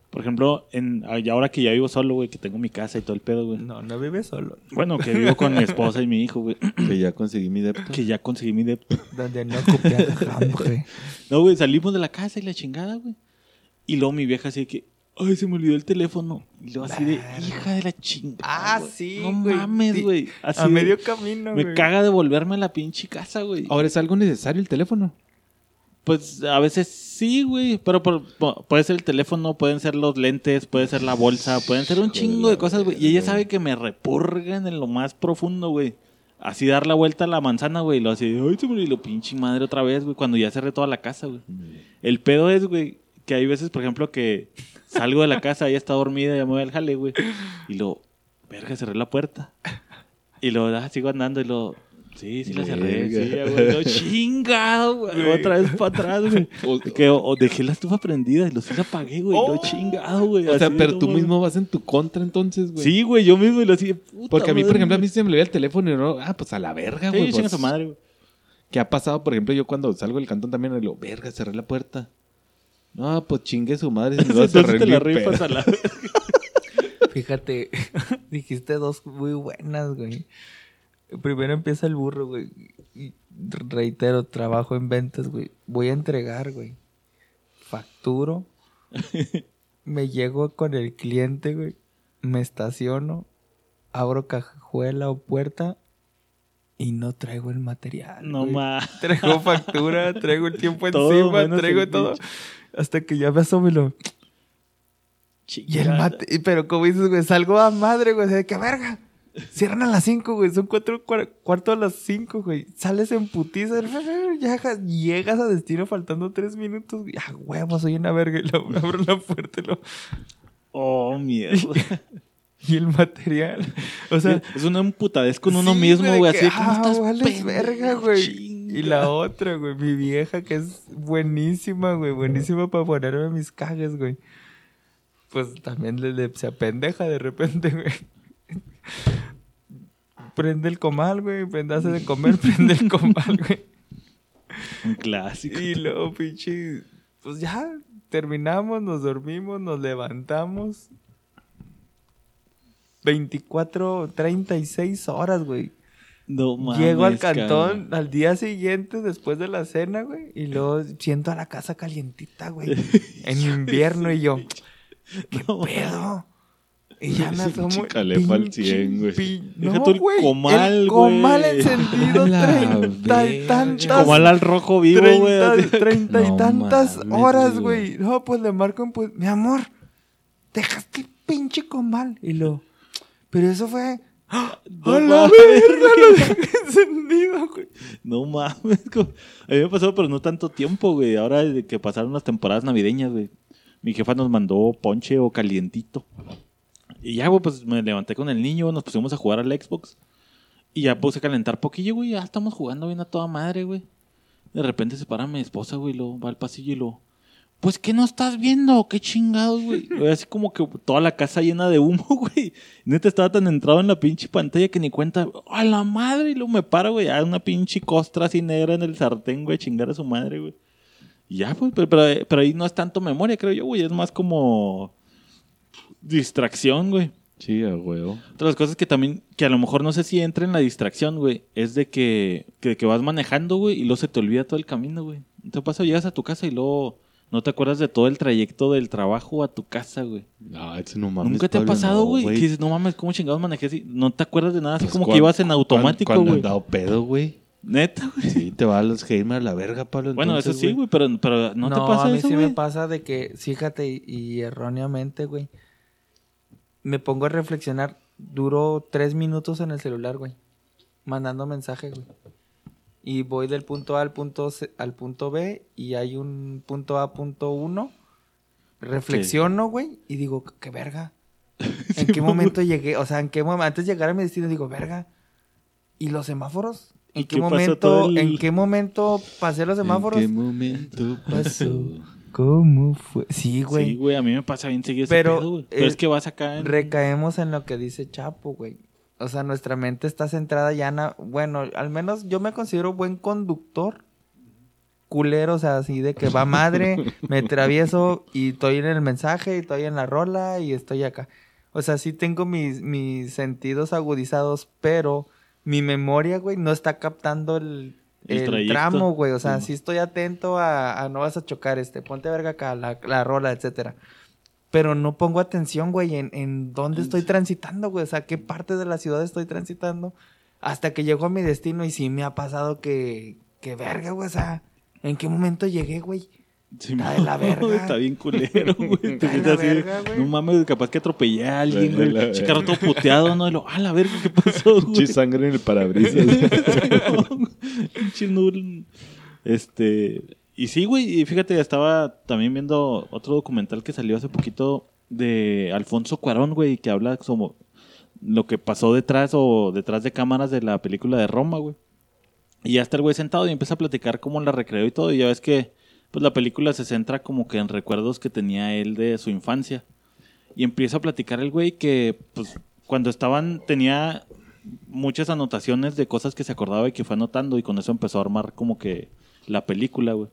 Por ejemplo, en, y ahora que ya vivo solo, güey, que tengo mi casa y todo el pedo, güey. No, no vives solo. Bueno, que vivo con mi esposa y mi hijo, güey. Que ya conseguí mi depto. Que ya conseguí mi depto. Donde no copias hambre. No, güey, salimos de la casa y la chingada, güey. Y luego mi vieja así de que, ay, se me olvidó el teléfono. Y luego así de, hija de la chingada. Ah, güey. sí, No güey. mames, Sí. güey. Así A de- medio camino, Me güey. caga de volverme a la pinche casa, güey. Ahora es algo necesario el teléfono. Pues a veces sí, güey. Pero por- po- puede ser el teléfono, pueden ser los lentes, puede ser la bolsa, pueden ser un chingo de cosas, güey. Y ella sabe que me repurgan en lo más profundo, güey. Así dar la vuelta a la manzana, güey. Y lo así, ay, se lo pinche madre otra vez, güey. Cuando ya cerré toda la casa, güey. El pedo es, güey, que hay veces, por ejemplo, que salgo de la casa, ella está dormida, ya me voy al jale, güey. Y lo, verga, cerré la puerta. Y luego, ah, sigo andando y lo, sí, sí la cerré, Verga. sí, güey. Lo chingado, güey. Otra vez para atrás, güey. O- Que o, o dejé la estufa prendida y lo sí la apagué, güey. Lo chingado, güey. O sea, así, pero no tú mismo vas en tu contra entonces, güey. Sí, güey, yo mismo y lo puta Porque a mí, por ejemplo, a mí se me olvida el teléfono y no, ah, pues a la verga, Sí, güey. chinga pues, su madre, güey. ¿Qué ha pasado, por ejemplo, yo cuando salgo del cantón también le digo, verga, cerré la puerta. No, pues chingue su madre. Si Entonces te la rifas a la... Fíjate, dijiste dos muy buenas, güey. Primero empieza el burro, güey. Y reitero, trabajo en ventas, güey. Voy a entregar, güey. Facturo. me llego con el cliente, güey. Me estaciono. Abro cajuela o puerta. Y no traigo el material. No más. Traigo factura, traigo el tiempo encima, traigo todo. pinche. Hasta que ya me asomo y lo... Y el mate, pero como dices, güey, salgo a madre, güey, de que verga. Cierran a las 5, güey, son cuatro, cuar- cuarto a las 5, güey. Sales en putiza, llegas, llegas a destino faltando tres minutos, güey. Ah, huevo, soy una verga. Y lo, abro la puerta y, lo- Oh, mierda. y el material. O sea, es una emputadez con uno sí, mismo, güey. que, Así ¿cómo ah, estás pendejo? verga, güey. Y la otra, güey, mi vieja, que es buenísima, güey, buenísima para ponerme mis cajes, güey. Pues también le, le- se apendeja de repente, güey. Prende el comal, güey, prende hace de comer, prende el comal, güey. Un clásico. Y luego, pinche, pues ya, terminamos, nos dormimos, nos levantamos. 24, 36 horas, güey. No mames, Llego al cantón al día siguiente, después de la cena, güey. Y luego siento a la casa calientita, güey. en invierno y yo, ¿qué No, pedo? Y ya me asomo. Pinche calefa al pinche 100, güey. Deja No, tú el güey. comal, el comal güey. encendido, treinta y tantas. Como al rojo vivo, güey. treinta, y No tantas mames, horas, güey. No, pues le marco, pues, mi amor, dejaste el pinche comal. Y lo, pero eso fue. ¡Ah! No ¡A la mames, verga! Lo dejé encendido, güey. No mames. como- A mí me pasó, pero no tanto tiempo, güey. Ahora que pasaron las temporadas navideñas, güey. Mi jefa nos mandó ponche o calientito. Y ya, güey, pues me levanté con el niño, nos pusimos a jugar al Xbox. Y ya puse a calentar poquillo, güey. Ya estamos jugando bien a toda madre, güey. De repente se para mi esposa, güey, lo va al pasillo y lo. Pues, ¿qué no estás viendo? ¿Qué chingados, güey? Así como que toda la casa llena de humo, güey. Neta estaba tan entrado en la pinche pantalla que ni cuenta. ¡A la madre! Y luego me para, güey. Ya una pinche costra así negra en el sartén, güey. Chingar a su madre, güey. Y ya, pues, pero, pero, pero ahí no es tanto memoria, creo yo, güey. Es más como distracción, güey. Sí, a huevo. Otra de las cosas que también, que a lo mejor no sé si entra en la distracción, güey, es de que, que, que vas manejando, güey, y luego se te olvida todo el camino, güey. ¿No ¿Te pasa? Llegas a tu casa y luego no te acuerdas de todo el trayecto del trabajo a tu casa, güey. No, ese no mames. ¿Nunca te ha pasado, no, güey? que dices, no mames, ¿cómo chingados manejé así? No te acuerdas de nada, así Pues como que ibas en automático, Cuando güey. has dado pedo, güey. Neta, güey. Sí, te va a los Heimer a la verga, Pablo. Bueno, eso sí, güey, pero, pero ¿no, te pasa a mí eso, sí me pasa de que, fíjate, y erróneamente, güey, me pongo a reflexionar, duro tres minutos en el celular, güey, mandando mensajes, güey. Y voy del punto A al punto, C- al punto B y hay un punto A, punto 1. Reflexiono, güey, y digo, qué verga. ¿En qué momento llegué? O sea, ¿en qué momento? Antes de llegar a mi destino, digo, verga. ¿Y los semáforos? ¿En ¿Y qué, momento? el- ¿En qué momento pasé los semáforos? ¿En qué momento pasó? ¿Cómo fue? Sí, güey. Sí, güey, a mí me pasa bien seguido ese pedo, güey. Pero es que vas acá en... Recaemos en lo que dice Chapo, güey. O sea, nuestra mente está centrada ya en... Bueno, al menos yo me considero buen conductor. Culero, o sea, así de que va madre, me travieso y estoy en el mensaje y estoy en la rola y estoy acá. O sea, sí tengo mis, mis sentidos agudizados, pero mi memoria, güey, no está captando el, El tramo, güey. O sea, Sí. sí estoy atento a, a no vas a chocar, este, ponte verga acá, la, la rola, etcétera. Pero no pongo atención, güey, en, en dónde estoy transitando, güey. O sea, qué parte de la ciudad estoy transitando. Hasta que llego a mi destino y sí me ha pasado que, que verga, güey. O sea, ¿en qué momento llegué, güey? Sí, Está de la verga. Está bien culero, güey. Te la así, verga, güey. no mames, capaz que atropellé a alguien, güey. la Che, carro todo puteado, ¿no? Y lo, ah, la verga, ¿qué pasó, güey? Sangre en el parabrisas. Pinche nul. Este. Y sí, güey. Y fíjate, estaba también viendo otro documental que salió hace poquito de Alfonso Cuarón, güey, que habla como lo que pasó detrás o detrás de cámaras de la película de Roma, güey. Y ya está el güey sentado y empieza a platicar cómo la recreó y todo. Y ya ves que pues la película se centra como que en recuerdos que tenía él de su infancia. Y empieza a platicar el güey que, pues, cuando estaban, tenía muchas anotaciones de cosas que se acordaba y que fue anotando. Y con eso empezó a armar como que la película, güey.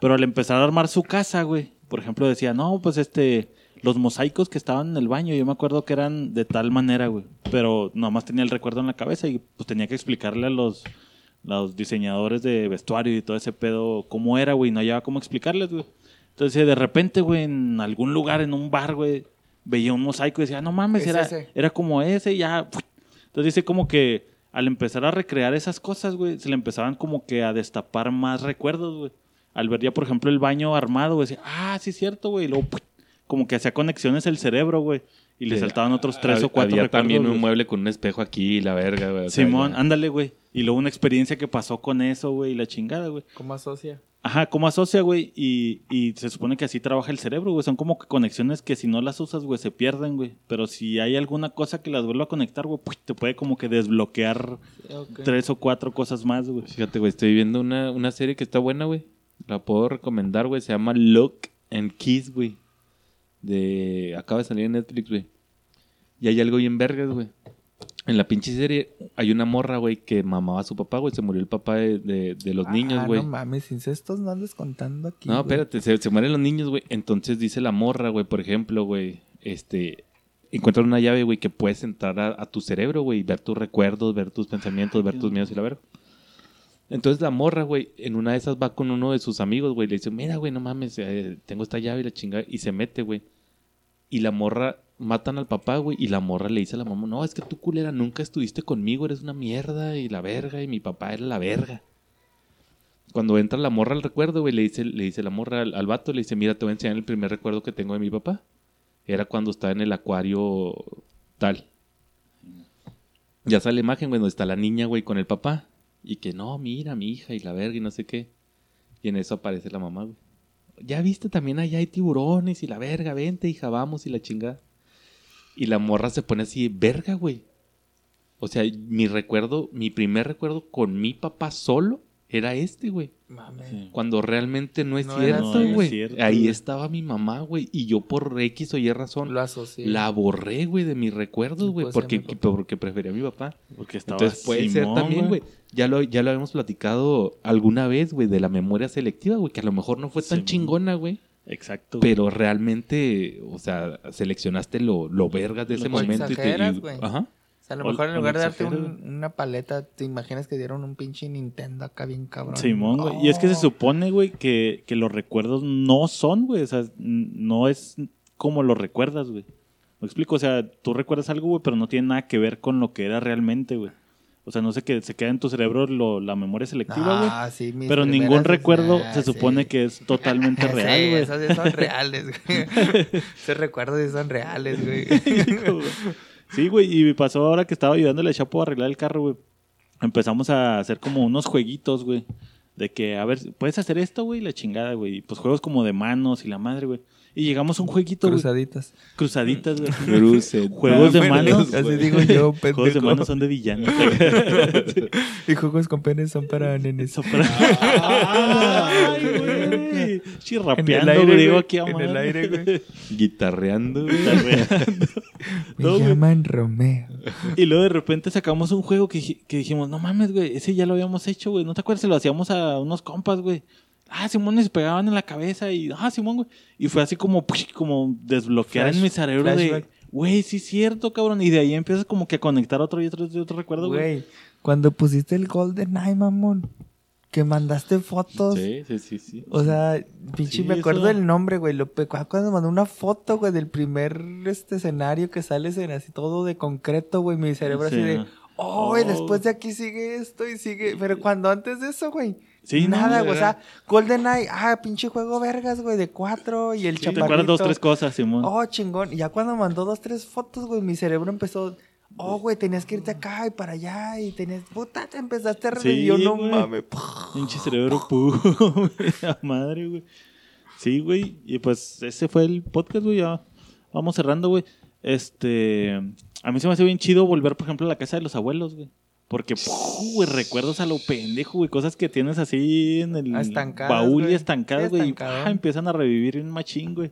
Pero al empezar a armar su casa, güey, por ejemplo, decía, no, pues este, los mosaicos que estaban en el baño, yo me acuerdo que eran de tal manera, güey. Pero nomás tenía el recuerdo en la cabeza y pues tenía que explicarle a los, los diseñadores de vestuario y todo ese pedo cómo era, güey. No hallaba cómo explicarles, güey. Entonces, de repente, güey, en algún lugar, en un bar, güey, veía un mosaico y decía, no mames, Es era, ese. era como ese y ya. Entonces dice como que al empezar a recrear esas cosas, güey, se le empezaban como que a destapar más recuerdos, güey. Al ver ya, por ejemplo, el baño armado, güey, decía, ah, sí es cierto, güey. Y luego, como que hacía conexiones el cerebro, güey. Y le Sí, saltaban otros tres o cuatro Había recuerdos. también un güey. mueble con un espejo aquí, la verga, güey. o sea, Simón, ya. ándale, güey. Y luego una experiencia que pasó con eso, güey, y la chingada, güey. ¿Cómo asocia? Ajá, ¿cómo asocia, güey? Y, y se supone que así trabaja el cerebro, güey. Son como que conexiones que si no las usas, güey, se pierden, güey. Pero si hay alguna cosa que las vuelva a conectar, güey, ¡pum! te puede como que desbloquear tres o cuatro cosas más, güey. Fíjate, güey, estoy viendo una, una serie que está buena, güey. La puedo recomendar, güey. Se llama Look and Kiss, güey. De... Acaba de salir en Netflix, güey. Y hay algo bien vergas, güey. En la pinche serie hay una morra, güey, que mamaba a su papá, güey. Se murió el papá de, de- de los niños, Ah, güey. No mames, incestos no andes contando aquí. No, espérate, se, se mueren los niños, güey. Entonces dice la morra, güey, por ejemplo, güey, este, encuentran una llave, güey, que puedes entrar a, a tu cerebro, güey, y ver tus recuerdos, ver tus pensamientos, ver tus miedos y la verga. Entonces la morra, güey, en una de esas va con uno de sus amigos, güey, le dice, mira, güey, no mames, eh, tengo esta llave y la chingada, y se mete, güey. Y la morra, matan al papá, güey, y la morra le dice a la mamá, no, es que tú culera, nunca estuviste conmigo, eres una mierda, y la verga, y mi papá era la verga. Cuando entra la morra al recuerdo, güey, le dice, le dice la morra al, al vato, le dice, mira, te voy a enseñar el primer recuerdo que tengo de mi papá. Era cuando estaba en el acuario tal. Ya sale la imagen, güey, donde está la niña, güey, con el papá. Y que no, mira, mi hija y la verga y no sé qué. Y en eso aparece la mamá, güey. Ya viste, también allá hay tiburones y la verga, vente, hija, vamos y la chingada. Y la morra se pone así, verga, güey. O sea, mi recuerdo, mi primer recuerdo con mi papá solo era este, güey. Sí. Cuando realmente no es No era cierto, güey. No es cierto, Ahí güey. estaba mi mamá, güey. Y yo por X o Y razón Lo asocié. la borré, güey, de mis recuerdos, güey. Porque, porque prefería a mi papá. Porque estaba Entonces puede ser también, güey. Ya lo, ya lo habíamos platicado alguna vez, güey, de la memoria selectiva, güey. Que a lo mejor no fue tan Simón. chingona, güey. Exacto. güey. Pero realmente, o sea, seleccionaste lo, lo vergas de ese Lo momento. y te- y- exageras, güey. Ajá. Sea, a lo O- mejor en lugar de darte un- una paleta, te imaginas que dieron un pinche Nintendo acá bien cabrón. Simón, güey. Y es que se supone, güey, que, que los recuerdos no son, güey. O sea, no es como lo recuerdas, güey. ¿Me explico? O sea, tú recuerdas algo, güey, pero no tiene nada que ver con lo que era realmente, güey. O sea, no sé que se queda en tu cerebro lo- la memoria selectiva, güey. Ah, sí, mis pero ningún recuerdo ah, se sí. supone que es totalmente Sí, real, güey. Esos sí son reales, güey. Esos recuerdos sí son reales, güey. Sí, güey, y me pasó ahora que estaba ayudándole a Chapo a arreglar el carro, güey. Empezamos a hacer como unos jueguitos, güey. De que, a ver, ¿puedes hacer esto, güey? La chingada, güey. Y Pues juegos como de manos y la madre, güey. Y llegamos a un jueguito, güey. Cruzaditas. Cruzaditas, güey. Cruce. Juegos de manos. Así digo yo, pendejo. Juegos de manos son de villanos. Y juegos con penes son para nenes. Eso para- Ay, güey. Sí, En el rapeando, aire, güey. aquí En el aire, güey. Guitarreando, güey. Me No, güey. llaman Romeo. Y luego de repente sacamos un juego que, que dijimos, no mames, güey, ese ya lo habíamos hecho, güey. ¿No te acuerdas? Se lo hacíamos a unos compas, güey. Ah, Simón, y se pegaban en la cabeza y, ah, Simón, güey. Y fue así como, como desbloquear Flash- en mi cerebro de, güey, sí es cierto, cabrón. Y de ahí empiezas como que a conectar otro y otro y otro recuerdo, güey. Güey, cuando pusiste el Golden Eye, mamón, que mandaste fotos. Sí, sí, sí, sí. O sea, pinche, Sí, me acuerdo eso. del nombre, güey. Lo cuando mandó una foto, güey, del primer este escenario que sales en así todo de concreto, güey. Mi cerebro Sí. así de, oh, y después de aquí sigue esto y sigue. Pero cuando antes de eso, güey. Sí, nada, güey. O sea, Golden Eye, ah, pinche juego vergas, güey, de cuatro y el Sí, ¿Te chaparrito. acuerdas dos, tres cosas, Simón? Oh, chingón. Y ya cuando mandó dos, tres fotos, güey, mi cerebro empezó. Oh, güey, tenías que irte acá y para allá y tenías. Puta, te empezaste a reír. Sí, yo no mames. Pinche cerebro puro, madre, güey. Sí, güey. Y pues ese fue el podcast, güey. Ya vamos cerrando, güey. Este. A mí se me hace bien chido volver, por ejemplo, a la casa de los abuelos, güey. Porque, güey, recuerdos a lo pendejo, güey. Cosas que tienes así en el Ah, estancadas, baúl y estancadas, Sí, güey. y, estancado. ¡pah! empiezan a revivir un machín, güey.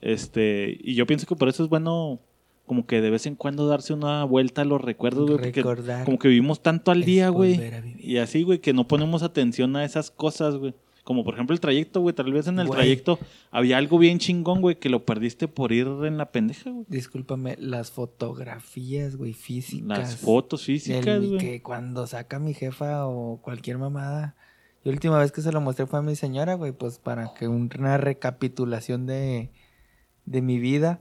Este. Y yo pienso que por eso es bueno, como que de vez en cuando darse una vuelta a los recuerdos, güey. Porque Recordar como que vivimos tanto al día, güey. Y así, güey, que no ponemos atención a esas cosas, güey. Como por ejemplo el trayecto, güey. Tal vez en el Güey. trayecto había algo bien chingón, güey, que lo perdiste por ir en la pendeja, güey. Discúlpame, las fotografías, güey, físicas. Las fotos físicas, güey. que cuando saca mi jefa o cualquier mamada. Y la última vez que se lo mostré fue a mi señora, güey, pues para que un- una recapitulación de, de mi vida.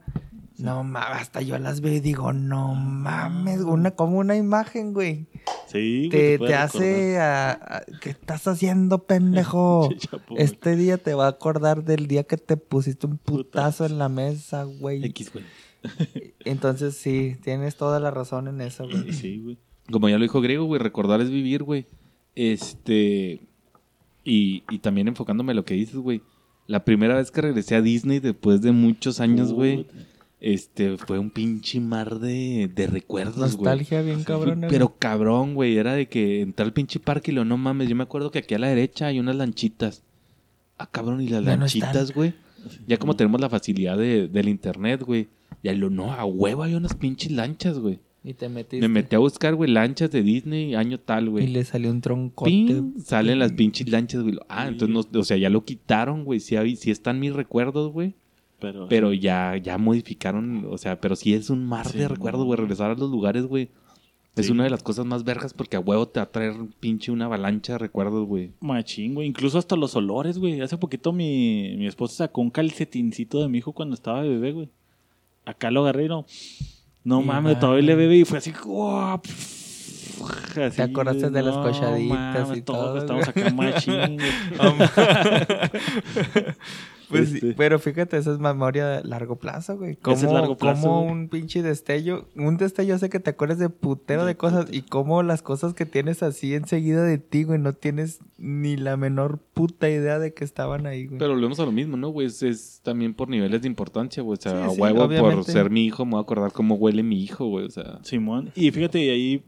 No mames, hasta yo las veo y digo, no mames, una, como una imagen, güey. Sí, güey. Te, te hace a, a- ¿qué estás haciendo, pendejo? Güey. este día te va a acordar del día que te pusiste un putazo en la mesa, güey. X, güey. Entonces sí, tienes toda la razón en eso, güey. Sí, güey. Como ya lo dijo Griego, güey, recordar es vivir, güey. Este. Y, y también enfocándome en lo que dices, güey. La primera vez que regresé a Disney después de muchos años, güey. Este, fue un pinche mar de, de recuerdos, güey. Nostalgia bien cabrona. Pero cabrón, güey, era de que entré al pinche parque y lo no mames. Yo me acuerdo que aquí a la derecha hay unas lanchitas. Ah, cabrón, y las Ya lanchitas, güey. Ya como tenemos la facilidad de, del internet, güey. Ya lo no, a huevo hay unas pinches lanchas, güey. Y te metiste. Me metí a buscar, güey, lanchas de Disney, año tal, Y güey. le salió un troncote. Pin, salen las pinches lanchas, güey. Ah, Sí. entonces, no, o sea, ya lo quitaron, güey. Sí, sí están mis recuerdos, güey. Pero, Pero ya, ya modificaron, o sea, pero sí es un mar Sí, de recuerdos, güey. Regresar a los lugares, güey. Es Sí. una de las cosas más vergas porque a huevo te va a traer pinche una avalancha de recuerdos, güey. Machín, güey. Incluso hasta los olores, güey. Hace poquito mi, mi esposa sacó un calcetincito de mi hijo cuando estaba bebé, güey. Acá lo agarré y no. No Y mames, todavía le bebé y fue así. ¡guau! Así, ¿Te acordaste de las no cochaditas mames, y todo, Estamos acá machín, güey. Pues sí, Este. pero fíjate, esa es memoria a largo plazo, güey. Ese es largo plazo, como güey. un pinche destello, un destello hace que te acuerdes de putero de cosas y como las cosas que tienes así enseguida de ti, güey, no tienes ni la menor puta idea de que estaban ahí, güey. Pero volvemos a lo mismo, ¿no, güey? Es, es también por niveles de importancia, güey. O sea, Sí, a sí, huevo por ser mi hijo me voy a acordar cómo huele mi hijo, güey. O sea, Simón. Y fíjate, y ahí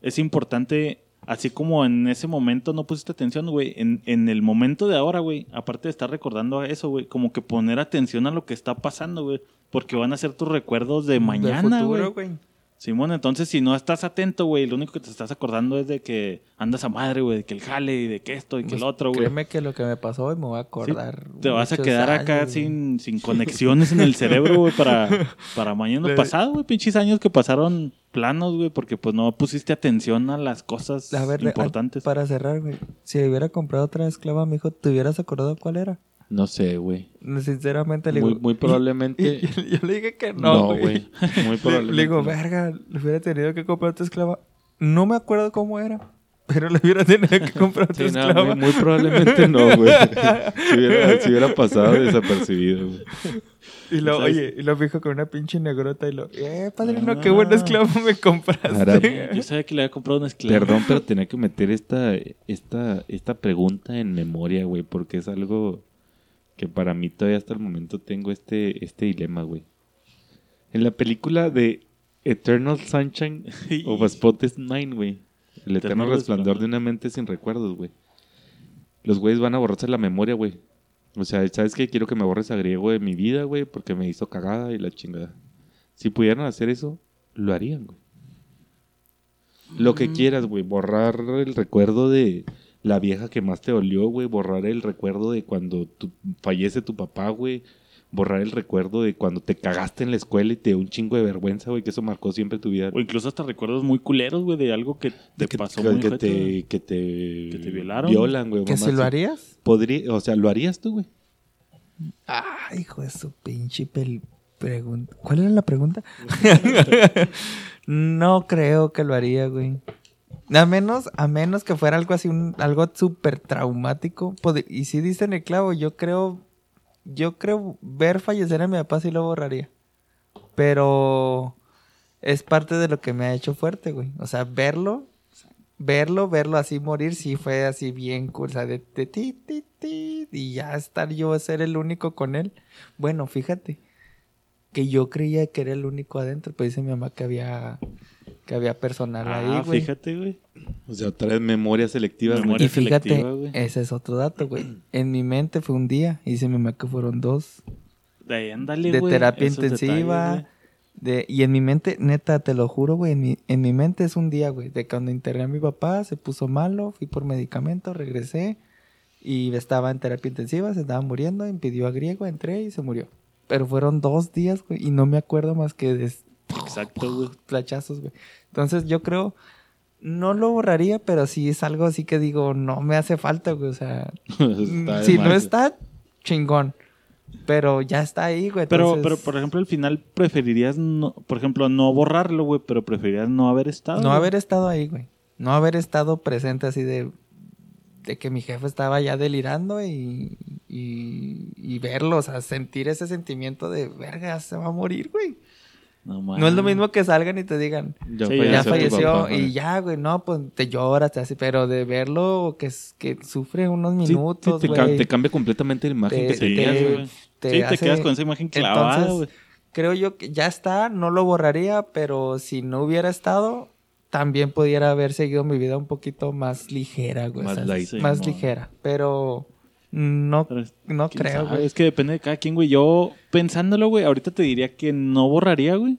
es importante, así como en ese momento no pusiste atención, güey, en, en el momento de ahora, güey, aparte de estar recordando eso, güey, como que poner atención a lo que está pasando, güey, porque van a ser tus recuerdos de mañana, güey. Simón, entonces si no estás atento, güey, lo único que te estás acordando es de que andas a madre, güey, de que el jale y de que esto y que Pues, el otro, güey. Créeme que lo que me pasó hoy me voy a acordar. Te vas a quedar acá güey. sin, sin conexiones en el cerebro, güey, para, para mañana pasado, güey. Pinches años que pasaron planos, güey, porque pues no pusiste atención a las cosas A ver, importantes. para cerrar, güey. Si hubiera comprado otra esclava, mi hijo, ¿te hubieras acordado cuál era? No sé, güey. Sinceramente le Muy, digo. muy probablemente. y- y yo le dije que no, no, güey. Muy Le, probablemente. le digo, verga, le hubiera tenido que comprar otra esclava. No me acuerdo cómo era, pero le hubiera tenido que comprar otra Sí, no, esclava. muy, muy probablemente no, güey. Si hubiera, si hubiera pasado desapercibido, güey. Y lo, ¿Sabes? oye, y lo fijo con una pinche negrota y lo, eh, padrino, Ah. qué buena esclava me compraste. Ahora, Yo sabía que le había comprado una esclava. Perdón, pero tenía que meter esta, esta, esta pregunta en memoria, güey, porque es algo que para mí todavía hasta el momento tengo este, este dilema, güey. En la película de Eternal Sunshine of a Spotless Mind, güey. El eterno Eterno resplandor resplandor. de una mente sin recuerdos, güey. Los güeyes van a borrarse la memoria, güey. O sea, ¿sabes qué? Quiero que me borres a griego de mi vida, güey, porque me hizo cagada y la chingada. Si pudieran hacer eso, lo harían, güey. Lo que quieras, güey. Borrar el recuerdo de la vieja que más te dolió, güey. Borrar el recuerdo de cuando tu- fallece tu papá, güey. Borrar el recuerdo de cuando te cagaste en la escuela y te dio un chingo de vergüenza, güey, que eso marcó siempre tu vida. O incluso hasta recuerdos muy culeros, güey, de algo que te que, pasó que- muy que te, que te, Que te violaron. Violan, güey. ¿Que si lo harías? Podría, o sea, ¿lo harías tú, güey? Ah, hijo de su pinche pel- pregunta. ¿Cuál era la pregunta? no creo que lo haría, güey. A menos, a menos que fuera algo así, un, algo súper traumático. Pod- Y si dicen el clavo, yo creo, yo creo ver fallecer a mi papá sí lo borraría. Pero es parte de lo que me ha hecho fuerte, güey. O sea, verlo, verlo, verlo así morir, sí fue así bien cool. O sea, de, de ti, ti, ti, y ya estar yo a ser el único con él. Bueno, fíjate que yo creía que era el único adentro, pero dice mi mamá que había que había personal Ah, ahí, güey. fíjate, güey. O sea, otra vez memorias selectivas, Memoria Y fíjate, selectiva, güey. ese es otro dato, güey. En mi mente fue un día, y mi mamá que fueron dos. De ahí, ándale, de güey, terapia esos intensiva. detalles, de, y en mi mente, neta, te lo juro, güey, en mi, en mi mente es un día, güey, de cuando interné a mi papá, se puso malo, fui por medicamento, regresé y estaba en terapia intensiva, se estaba muriendo, impidió a griego, entré y se murió. Pero fueron dos días, güey, y no me acuerdo más que de. Exacto, güey. flachazos, güey. Entonces yo creo, no lo borraría, pero sí es algo así que digo, no me hace falta, güey, o sea, de si no está, chingón. Pero ya está ahí, güey. Pero, entonces- pero, por ejemplo, al final preferirías, no, por ejemplo, no borrarlo, güey, pero preferirías no haber estado. No güey. haber estado ahí, güey. No haber estado presente así de, de que mi jefe estaba ya delirando y, y, y verlo, o sea, sentir ese sentimiento de, verga, se va a morir, güey. No, No es lo mismo que salgan y te digan, Ya Sí, ya falleció papá, y ya, güey, no, pues te lloras, te así, pero de verlo que, es- que sufre unos Sí, sí, minutos, te, ca- güey. te cambia completamente la imagen Te- que tenías, te- güey. te sí, te hace- quedas con esa imagen clavada, Entonces, güey. creo yo que ya está, no lo borraría, pero si no hubiera estado, también pudiera haber seguido mi vida un poquito más ligera, güey. Más o sea, light. Sí, más no. ligera. Pero no, no ¿Quién creo, sabe? güey. Es que depende de cada quien, güey. Yo, pensándolo, güey, ahorita te diría que no borraría, güey.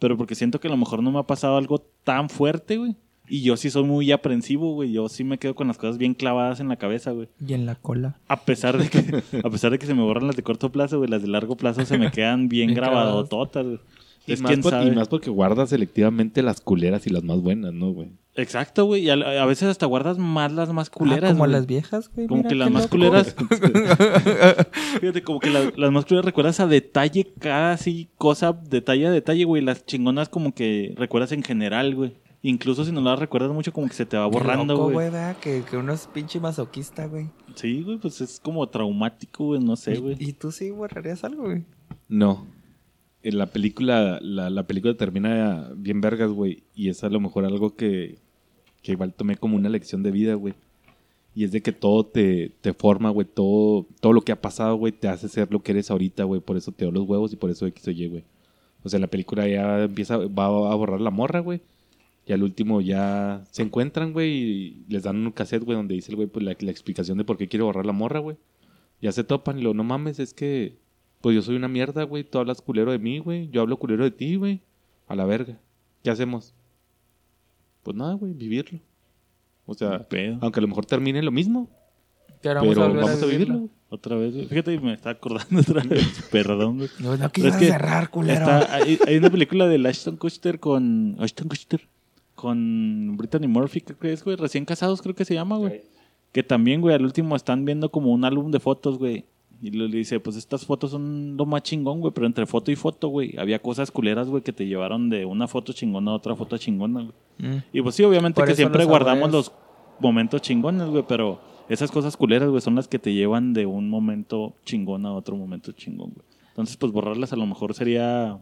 Pero porque siento que a lo mejor no me ha pasado algo tan fuerte, güey. Y yo sí soy muy aprensivo, güey. Yo sí me quedo con las cosas bien clavadas en la cabeza, güey. Y en la cola. A pesar de que, a pesar de que se me borran las de corto plazo, güey, las de largo plazo se me quedan bien Bien grabadototas, güey. Y, Es más quién por- sabe. y más porque guardas selectivamente las culeras y las más buenas, ¿no, güey? Exacto, güey. Y a, a veces hasta guardas más las más culeras. Ah, como güey. las viejas, güey. Como que las más culeras. Fíjate, como que la- las más culeras recuerdas a detalle cada así cosa, detalle a detalle, güey. Las chingonas como que recuerdas en general, güey. Incluso si no las recuerdas mucho, como que se te va borrando, güey. que, que uno es pinche masoquista, güey. Sí, güey, pues es como traumático, güey, no sé, güey. ¿Y, y tú sí borrarías algo, güey? No. En la película, la, la película termina bien vergas, güey. Y es a lo mejor algo que, que igual tomé como una lección de vida, güey. Y es de que todo te, te forma, güey. Todo, todo lo que ha pasado, güey, te hace ser lo que eres ahorita, güey. Por eso te doy los huevos y por eso X o Y, güey. O sea, la película ya empieza, va a borrar la morra, güey. Y al último ya se encuentran, güey, y les dan un cassette, güey, donde dice el güey, pues la, la explicación de por qué quiere borrar la morra, güey. Ya se topan y lo, no mames, es que, pues yo soy una mierda, güey, tú hablas culero de mí, güey, yo hablo culero de ti, güey. A la verga. ¿Qué hacemos? Pues nada, güey, vivirlo. O sea, aunque a lo mejor termine lo mismo, Pero pero vamos a vivirlo. Otra vez, güey. Fíjate, me está acordando otra vez. Perdón, güey. No, no que cerrar, culero. Está- hay, hay una película de Ashton Kutcher con. Ashton Kutcher. Con Brittany Murphy, creo que es, güey. Recién casados, creo que se llama, güey. Que también, güey, al último están viendo como un álbum de fotos, güey. Y le dice, pues estas fotos son lo más chingón, güey. Pero entre foto y foto, güey, había cosas culeras, güey, que te llevaron de una foto chingona a otra foto chingona, güey. Mm. Y pues sí, obviamente Por que siempre los guardamos los momentos chingones, güey, pero esas cosas culeras, güey, son las que te llevan de un momento chingón a otro momento chingón, güey. Entonces, pues borrarlas a lo mejor sería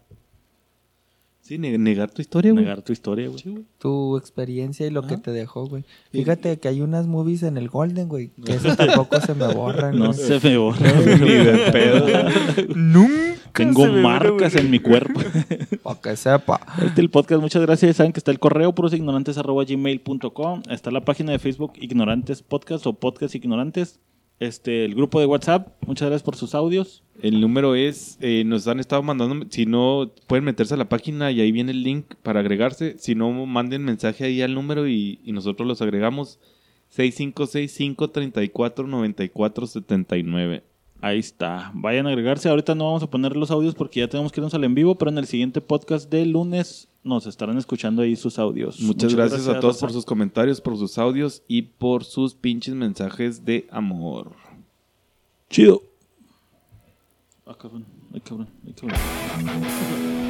Sí, ne- negar tu historia, güey. negar tu historia, güey. Tu experiencia y lo que Ajá. te dejó, güey. Fíjate que hay unas movies en el Golden, güey. Que eso tampoco se me borran, No güey. se me borra. Ni de pedo. Nunca Tengo se me borra, marcas en mi cuerpo. Pa' que sepa. Este es el podcast, muchas gracias. Saben que está el correo purosignorantes.gmail.com. Está la página de Facebook Ignorantes Podcast o Podcast Ignorantes. Este, el grupo de WhatsApp. Muchas gracias por sus audios. El número es, eh, nos han estado mandando, si no, pueden meterse a la página y ahí viene el link para agregarse. Si no, manden mensaje ahí al número y, y nosotros los agregamos. 6565-3494-79. Ahí está. Vayan a agregarse. Ahorita no vamos a poner los audios porque ya tenemos que irnos al en vivo, pero en el siguiente podcast de lunes nos estarán escuchando ahí sus audios. Muchas, gracias, a todos por sus comentarios, por sus audios y por sus pinches mensajes de amor. Chido. Ah, cabrón. Ay, cabrón. Ay, cabrón.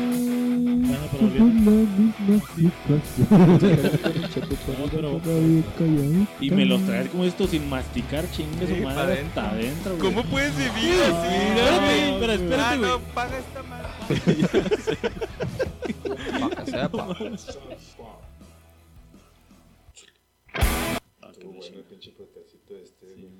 Y me los traes como esto sin masticar, chingue su madre adentro. hasta adentro, güey. ¿Cómo puedes vivir así? Espérate, pero espérate, Ah, güey. no, paga esta madre. Pa' que sepa. Qué bueno el pinche protecito este,